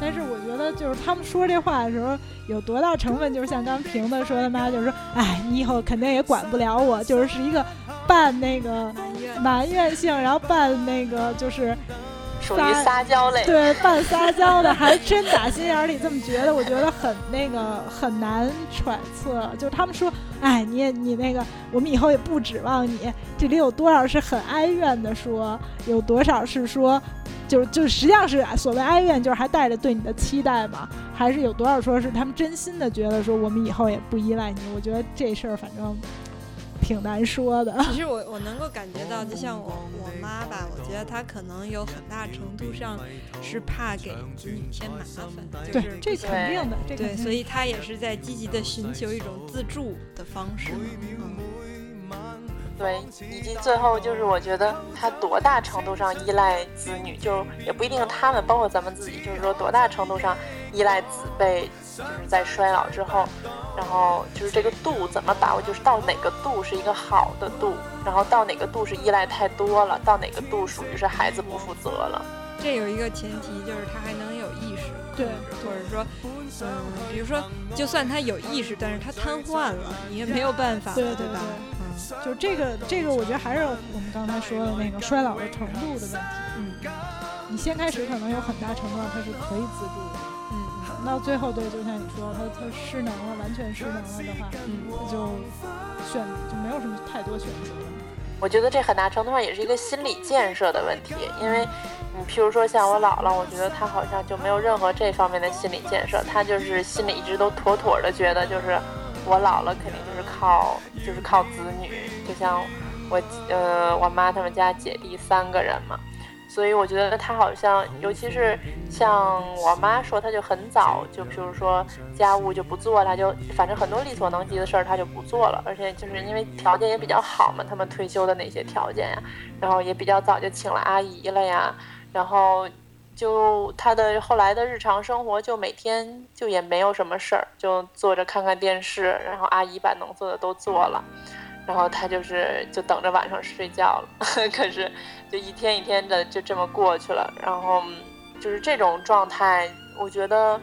但是我觉得，就是他们说这话的时候，有多大成分，就是像刚平的说他妈，就是说，哎，你以后肯定也管不了我，就是是一个半那个埋怨性，然后半那个就是。属于撒娇类，对，半撒娇的，还真打心眼里这么觉得，我觉得很那个很难揣测。就是他们说，哎，你也你那个，我们以后也不指望你。这里有多少是很哀怨的说，有多少是说，就就实际上是所谓哀怨，就是还带着对你的期待嘛？还是有多少说是他们真心的觉得说，我们以后也不依赖你？我觉得这事儿反正。挺难说的。其实我我能够感觉到，就像我我妈吧，我觉得她可能有很大程度上是怕给子女添麻烦，就是这肯定的，对，所以她也是在积极的寻求一种自助的方式。嗯，对，以及最后就是我觉得他多大程度上依赖子女，就也不一定他们，包括咱们自己，就是说多大程度上依赖子辈，就是在衰老之后，然后就是这个度怎么把握，就是到哪个度是一个好的度，然后到哪个度是依赖太多了，到哪个度属于是孩子不负责了。这有一个前提，就是他还能有意识，对，或者说，嗯，比如说，就算他有意识，但是他瘫痪了，你也没有办法，对对吧？嗯，就这个这个，我觉得还是我们刚才说的那个衰老的程度的问题。嗯，你先开始可能有很大程度上它是可以自助的，嗯，等到最后，对，就像你说，他他失能了，完全失能了的话，嗯，就选就没有什么太多选择。我觉得这很大程度上也是一个心理建设的问题，因为，你譬如说像我姥姥，我觉得她好像就没有任何这方面的心理建设，她就是心里一直都妥妥的觉得，就是我老了肯定就是靠就是靠子女，就像我呃我妈他们家姐弟三个人嘛。所以我觉得他好像，尤其是像我妈说，他就很早就，比如说家务就不做了，就反正很多力所能及的事儿他就不做了，而且就是因为条件也比较好嘛，他们退休的那些条件呀，然后也比较早就请了阿姨了呀，然后就他的后来的日常生活就每天就也没有什么事儿，就坐着看看电视，然后阿姨把能做的都做了。然后他就是就等着晚上睡觉了，可是就一天一天的就这么过去了。然后就是这种状态，我觉得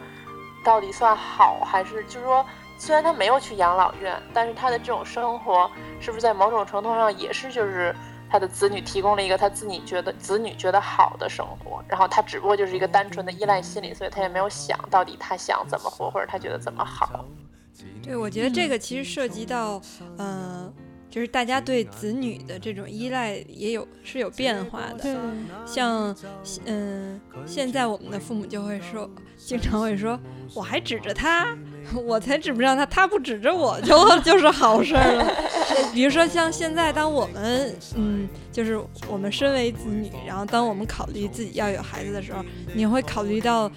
到底算好还是就是说，虽然他没有去养老院，但是他的这种生活是不是在某种程度上也是就是他的子女提供了一个他自己觉得子女觉得好的生活，然后他只不过就是一个单纯的依赖心理，所以他也没有想到底他想怎么活或者他觉得怎么好。对，我觉得这个其实涉及到嗯。就是大家对子女的这种依赖也有是有变化的，像嗯，现在我们的父母就会说，经常会说，我还指着他，我才指不上他，他不指着我就 就是好事儿了。比如说像现在，当我们嗯，就是我们身为子女，然后当我们考虑自己要有孩子的时候，你会考虑到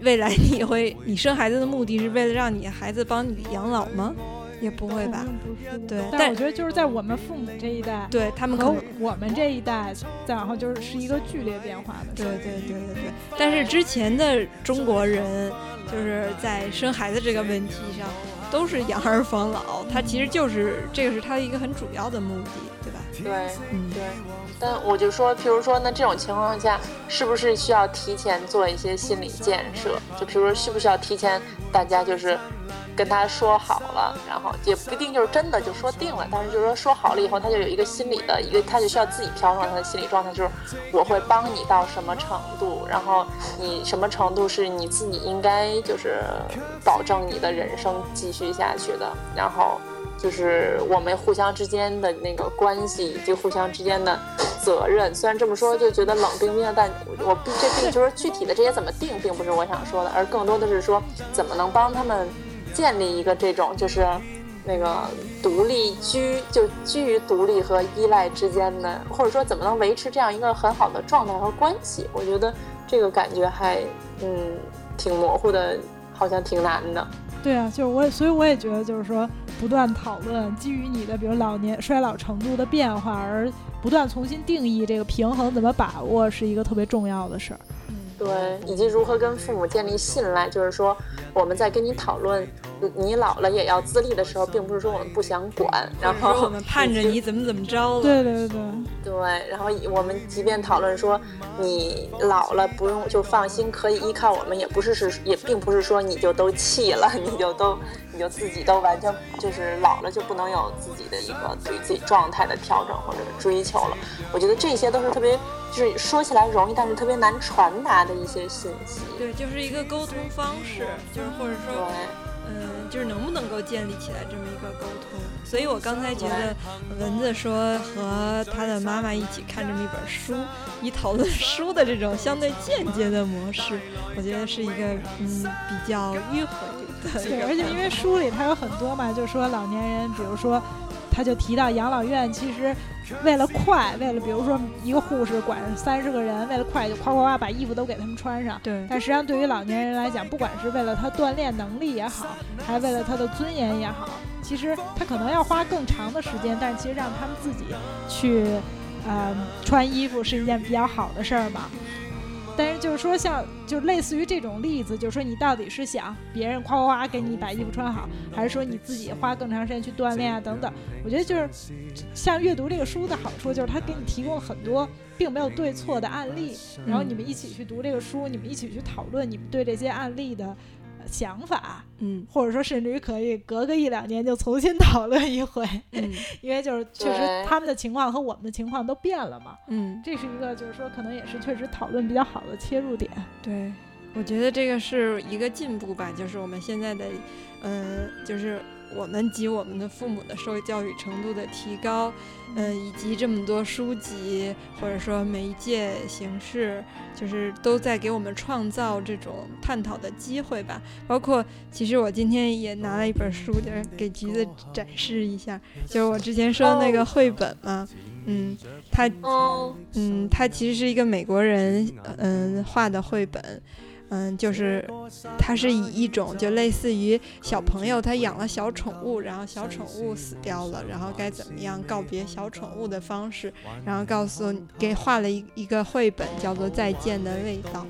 未来你会你生孩子的目的是为了让你孩子帮你养老吗？也不会吧，对，但我觉得就是在我们父母这一代，对他们和我们这一代，再往后就是是一个剧烈变化的。对对对对对。但是之前的中国人，就是在生孩子这个问题上，都是养儿防老，他其实就是这个是他的一个很主要的目的，对吧？对，嗯对。但我就说，譬如说，那这种情况下，是不是需要提前做一些心理建设？就比如说，需不需要提前大家就是。跟他说好了，然后也不一定就是真的就说定了，但是就是说说好了以后，他就有一个心理的一个，他就需要自己调整他的心理状态，就是我会帮你到什么程度，然后你什么程度是你自己应该就是保证你的人生继续下去的，然后就是我们互相之间的那个关系以及互相之间的责任。虽然这么说就觉得冷冰冰的，但我这并就是具体的这些怎么定，并不是我想说的，而更多的是说怎么能帮他们。建立一个这种就是那个独立居就居于独立和依赖之间的，或者说怎么能维持这样一个很好的状态和关系？我觉得这个感觉还嗯挺模糊的，好像挺难的。对啊，就是我，所以我也觉得就是说不断讨论，基于你的比如老年衰老程度的变化，而不断重新定义这个平衡怎么把握，是一个特别重要的事儿。嗯对，以及如何跟父母建立信赖，就是说我们在跟你讨论你老了也要自立的时候，并不是说我们不想管，然后我们盼着你怎么怎么着。对对对对。然后我们即便讨论说你老了不用就放心可以依靠我们，也不是是也并不是说你就都弃了，你就都你就自己都完全就是老了就不能有自己的一个对自己状态的调整或者是追求了。我觉得这些都是特别。就是说起来容易，但是特别难传达的一些信息。对，就是一个沟通方式，就是或者说，嗯，就是能不能够建立起来这么一个沟通。所以我刚才觉得蚊子说和他的妈妈一起看这么一本书，以讨论书的这种相对间接的模式，我觉得是一个嗯比较迂回的。对，而且因为书里它有很多嘛，就说老年人，比如说。他就提到养老院，其实为了快，为了比如说一个护士管三十个人，为了快就夸夸夸把衣服都给他们穿上。对。但实际上对于老年人来讲，不管是为了他锻炼能力也好，还是为了他的尊严也好，其其实他可能要花更长的时间，但是其实让他们自己去，呃，穿衣服是一件比较好的事儿嘛。但是就是说，像就类似于这种例子，就是说你到底是想别人夸夸夸给你把衣服穿好，还是说你自己花更长时间去锻炼啊等等？我觉得就是像阅读这个书的好处，就是它给你提供很多并没有对错的案例，然后你们一起去读这个书，你们一起去讨论你们对这些案例的。想法，嗯，或者说甚至于可以隔个一两年就重新讨论一回，嗯，因为就是确实他们的情况和我们的情况都变了嘛，嗯，这是一个就是说可能也是确实讨论比较好的切入点。对，我觉得这个是一个进步吧，就是我们现在的，嗯，就是我们及我们的父母的受教育程度的提高。嗯，以及这么多书籍或者说媒介形式，就是都在给我们创造这种探讨的机会吧。包括，其实我今天也拿了一本书，就是给橘子展示一下，就是我之前说的那个绘本嘛。嗯，它，嗯，它其实是一个美国人嗯画的绘本。嗯，就是它是以一种就类似于小朋友他养了小宠物，然后小宠物死掉了，然后该怎么样告别小宠物的方式，然后告诉给画了一一个绘本，叫做《再见的味道》，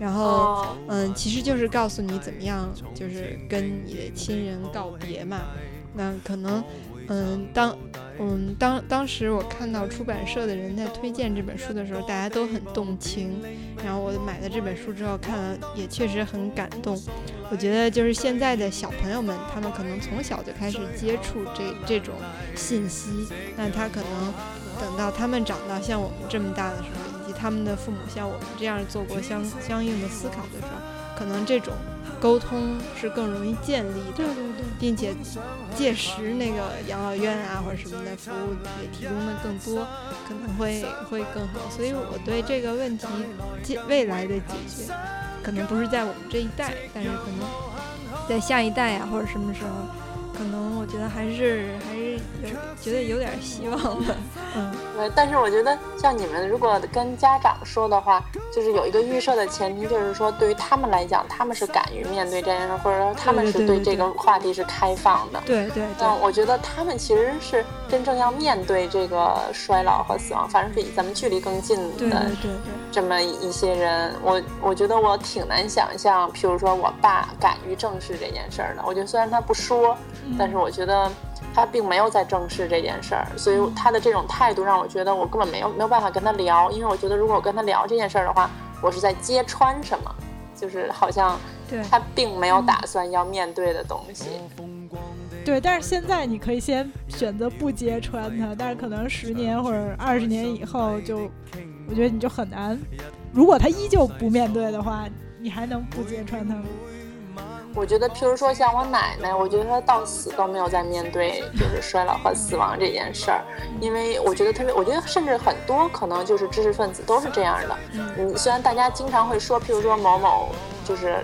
然后嗯，其实就是告诉你怎么样，就是跟你的亲人告别嘛。那可能嗯，当嗯当当时我看到出版社的人在推荐这本书的时候，大家都很动情。然后我买了这本书之后看了，也确实很感动。我觉得就是现在的小朋友们，他们可能从小就开始接触这这种信息，那他可能等到他们长到像我们这么大的时候，以及他们的父母像我们这样做过相相应的思考的时候，可能这种。沟通是更容易建立的，对对对，并且届时那个养老院啊或者什么的服务也提供的更多，可能会会更好。所以我对这个问题解未来的解决，可能不是在我们这一代，但是可能在下一代呀或者什么时候。可能我觉得还是还是有觉得有点希望的，嗯，对。但是我觉得像你们如果跟家长说的话，就是有一个预设的前提，就是说对于他们来讲，他们是敢于面对这件事，或者说他们是对这个话题是开放的。对对。那我觉得他们其实是真正要面对这个衰老和死亡，反正比咱们距离更近的。对对对。这么一些人，我我觉得我挺难想象，譬如说我爸敢于正视这件事儿的。我觉得虽然他不说。但是我觉得他并没有在正视这件事儿，所以他的这种态度让我觉得我根本没有没有办法跟他聊，因为我觉得如果我跟他聊这件事儿的话，我是在揭穿什么，就是好像他并没有打算要面对的东西。对，但是现在你可以先选择不揭穿他，但是可能十年或者二十年以后，就我觉得你就很难。如果他依旧不面对的话，你还能不揭穿他吗？我觉得，譬如说像我奶奶，我觉得她到死都没有在面对就是衰老和死亡这件事儿，因为我觉得特别，我觉得甚至很多可能就是知识分子都是这样的。嗯，虽然大家经常会说，譬如说某某就是。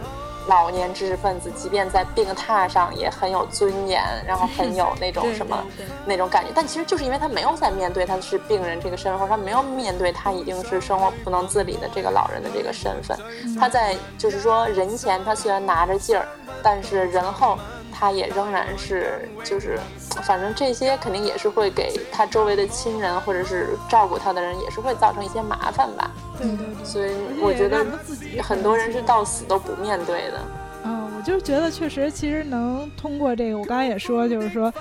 老年知识分子，即便在病榻上也很有尊严，然后很有那种什么那种感觉。但其实就是因为他没有在面对他是病人这个身份，或者他没有面对他已经是生活不能自理的这个老人的这个身份。他在就是说人前他虽然拿着劲儿，但是人后。他也仍然是，就是，反正这些肯定也是会给他周围的亲人或者是照顾他的人，也是会造成一些麻烦吧。对对对。所以我觉得很多人是到死都不面对的。嗯，我就觉得确实，其实能通过这个，我刚才也说，就是说，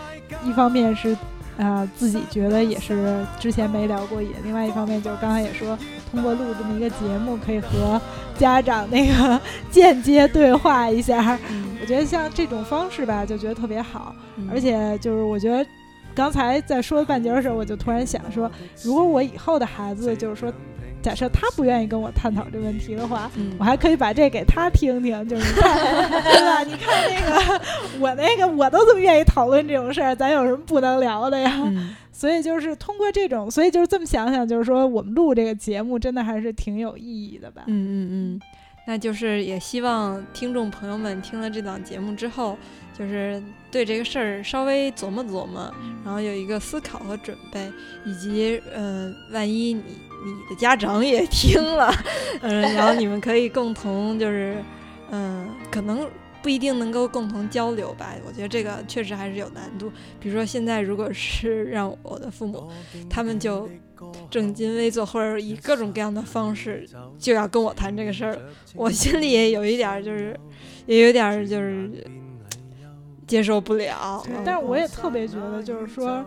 一方面是。啊，自己觉得也是之前没聊过瘾。另外一方面，就是刚才也说，通过录这么一个节目，可以和家长那个 间接对话一下。我觉得像这种方式吧，就觉得特别好。而且就是我觉得，刚才在说半截的时候，我就突然想说，如果我以后的孩子，就是说。假设他不愿意跟我探讨这问题的话，我还可以把这给他听听，就是你看，对吧？你看那个我那个我都这么愿意讨论这种事儿，咱有什么不能聊的呀？所以就是通过这种，所以就是这么想想，就是说我们录这个节目真的还是挺有意义的吧？嗯嗯嗯，那就是也希望听众朋友们听了这档节目之后，就是对这个事儿稍微琢磨琢磨，然后有一个思考和准备，以及嗯，万一你。你的家长也 听了，嗯，然后你们可以共同就是，嗯，可能不一定能够共同交流吧。我觉得这个确实还是有难度。比如说现在，如果是让我的父母，他们就正襟危坐，或者以各种各样的方式就要跟我谈这个事儿，我心里也有一点儿，就是也有点儿就是接受不了。但是我也特别觉得，就是说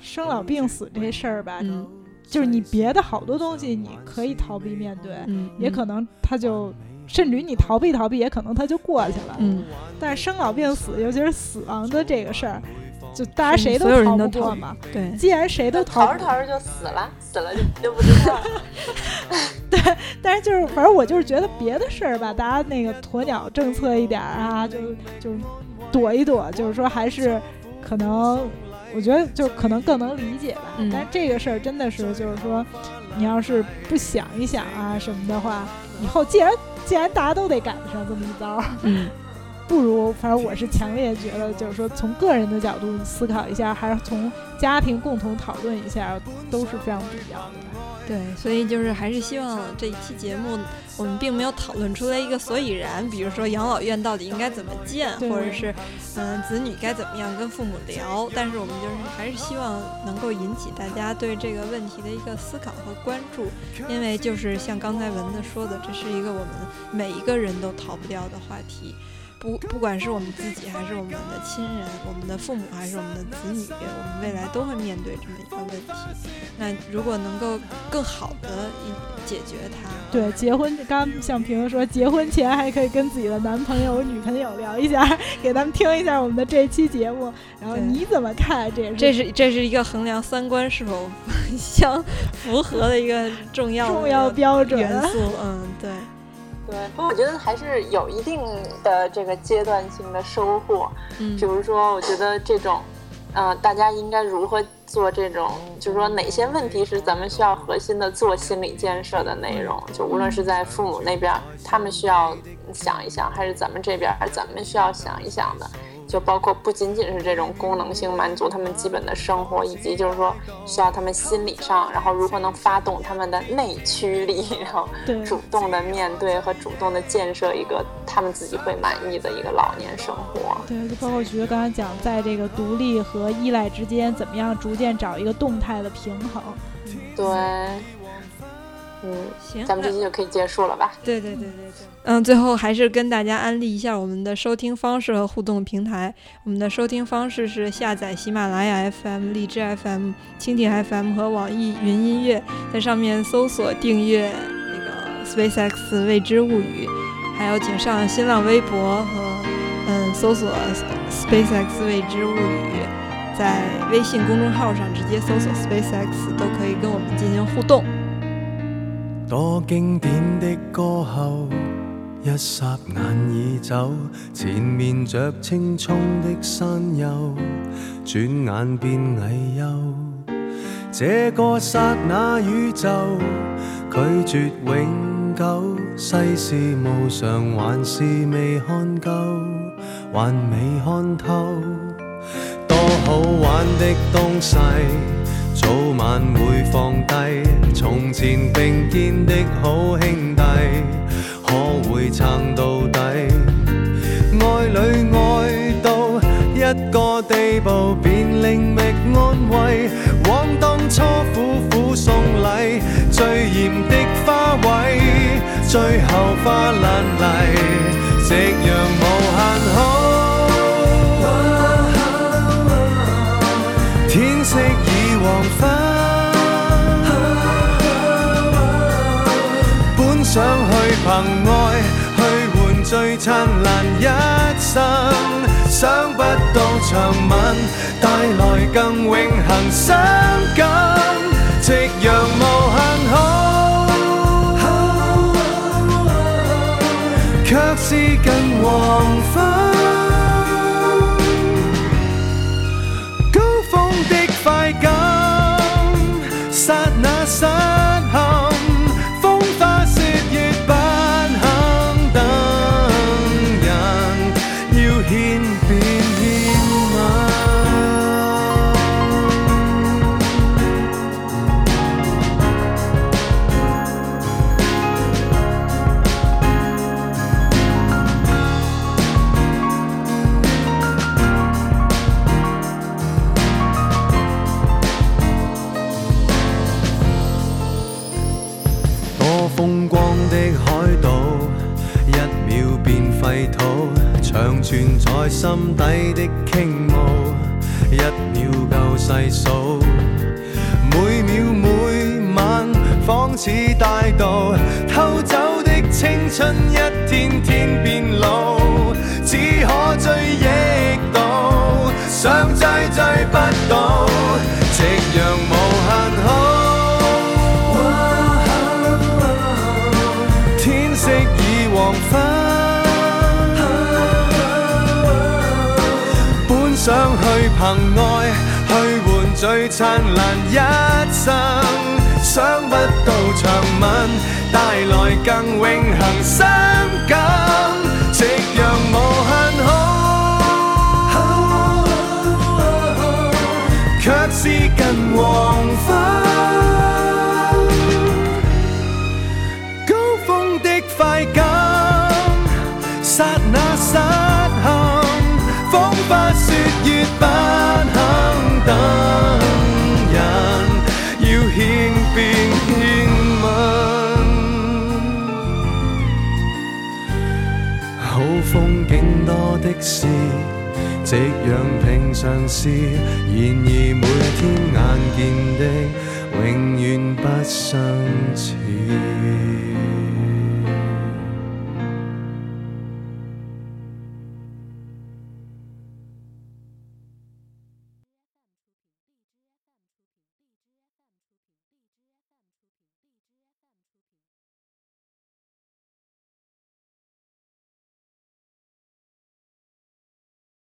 生老病死这事儿吧，嗯就是你别的好多东西你可以逃避面对，嗯，也可能他就。甚至于你逃避逃避，也可能它就过去了。嗯，但是生老病死，尤其是死亡的这个事儿，就大家谁都逃不过嘛。对，既然谁都逃着逃着就死了，死了就就不知道了。但是就是，反正我就是觉得别的事儿吧，大家那个鸵鸟政策一点儿啊，就就躲一躲，就是说还是可能，我觉得就可能更能理解吧。嗯但是这个事儿真的是就是说，你要是不想一想啊什么的话，以后既然既然大家都得赶上这么一遭，嗯 不如反正我是强烈觉得，就是说从个人的角度思考一下，还是从家庭共同讨论一下，都是非常必要的。对，所以就是还是希望这一期节目，我们并没有讨论出来一个所以然，比如说养老院到底应该怎么建，或者是嗯、子女该怎么样跟父母聊，但是我们就是还是希望能够引起大家对这个问题的一个思考和关注，因为就是像刚才蚊子说的，这是一个我们每一个人都逃不掉的话题。不，不管是我们自己，还是我们的亲人、我们的父母，还是我们的子女，我们未来都会面对这么一个问题。那如果能够更好的一解决它，对，结婚刚像平说，结婚前还可以跟自己的男朋友、女朋友聊一下，给他们听一下我们的这期节目，然后你怎么看？这也是这是这是一个衡量三观是否 相符合的一个重要的重要标准。元素。嗯，对，对，不过我觉得还是有一定的这个阶段性的收获。嗯比如说，我觉得这种，呃，大家应该如何做这种，就是说哪些问题是咱们需要核心的做心理建设的内容，就无论是在父母那边，他们需要想一想，还是咱们这边咱们需要想一想的。就包括不仅仅是这种功能性满足他们基本的生活，以及就是说需要他们心理上，然后如何能发动他们的内驱力，然后对主动的面对和主动的建设一个他们自己会满意的一个老年生活。对，就包括觉得刚才讲，在这个独立和依赖之间，怎么样逐渐找一个动态的平衡。对，嗯，行，咱们这期就可以结束了吧？对对对对对。嗯，最后还是跟大家安利一下我们的收听方式和互动平台。我们的收听方式是下载喜马拉雅 FM、荔枝 FM、蜻蜓 FM 和网易云音乐，在上面搜索订阅那个 SpaceX 未知物语，还有请上新浪微博和嗯搜索 SpaceX 未知物语，在微信公众号上直接搜索 SpaceX 都可以跟我们进行互动。多經典的歌後，一霎眼已走，前面着青葱的山丘，轉眼變危休。這個剎那宇宙，拒絕永久，世事無常，還是未看夠，還未看透。多好玩的東西，早晚會放低。从前并肩的好兄弟，可会撑到底？愛侶愛到一个地步，便另觅安慰。往当初苦苦送礼，最艳的花卉，最后花烂泥，夕阳无限好。憑愛去换最灿烂一生，想不到长吻带来更永恒伤感，夕阳无限好，却是近黄昏。风光的海岛，一秒變廢土，長存在心底的傾慕，一秒夠細數，每秒每晚仿似大道，偷走的青春一天天變老，只可追憶到，想追追不到，夕阳凭爱去换最灿烂一生，想不到长吻带来更永恒伤感，夕阳平常事，然而每天眼见的，永远不相似。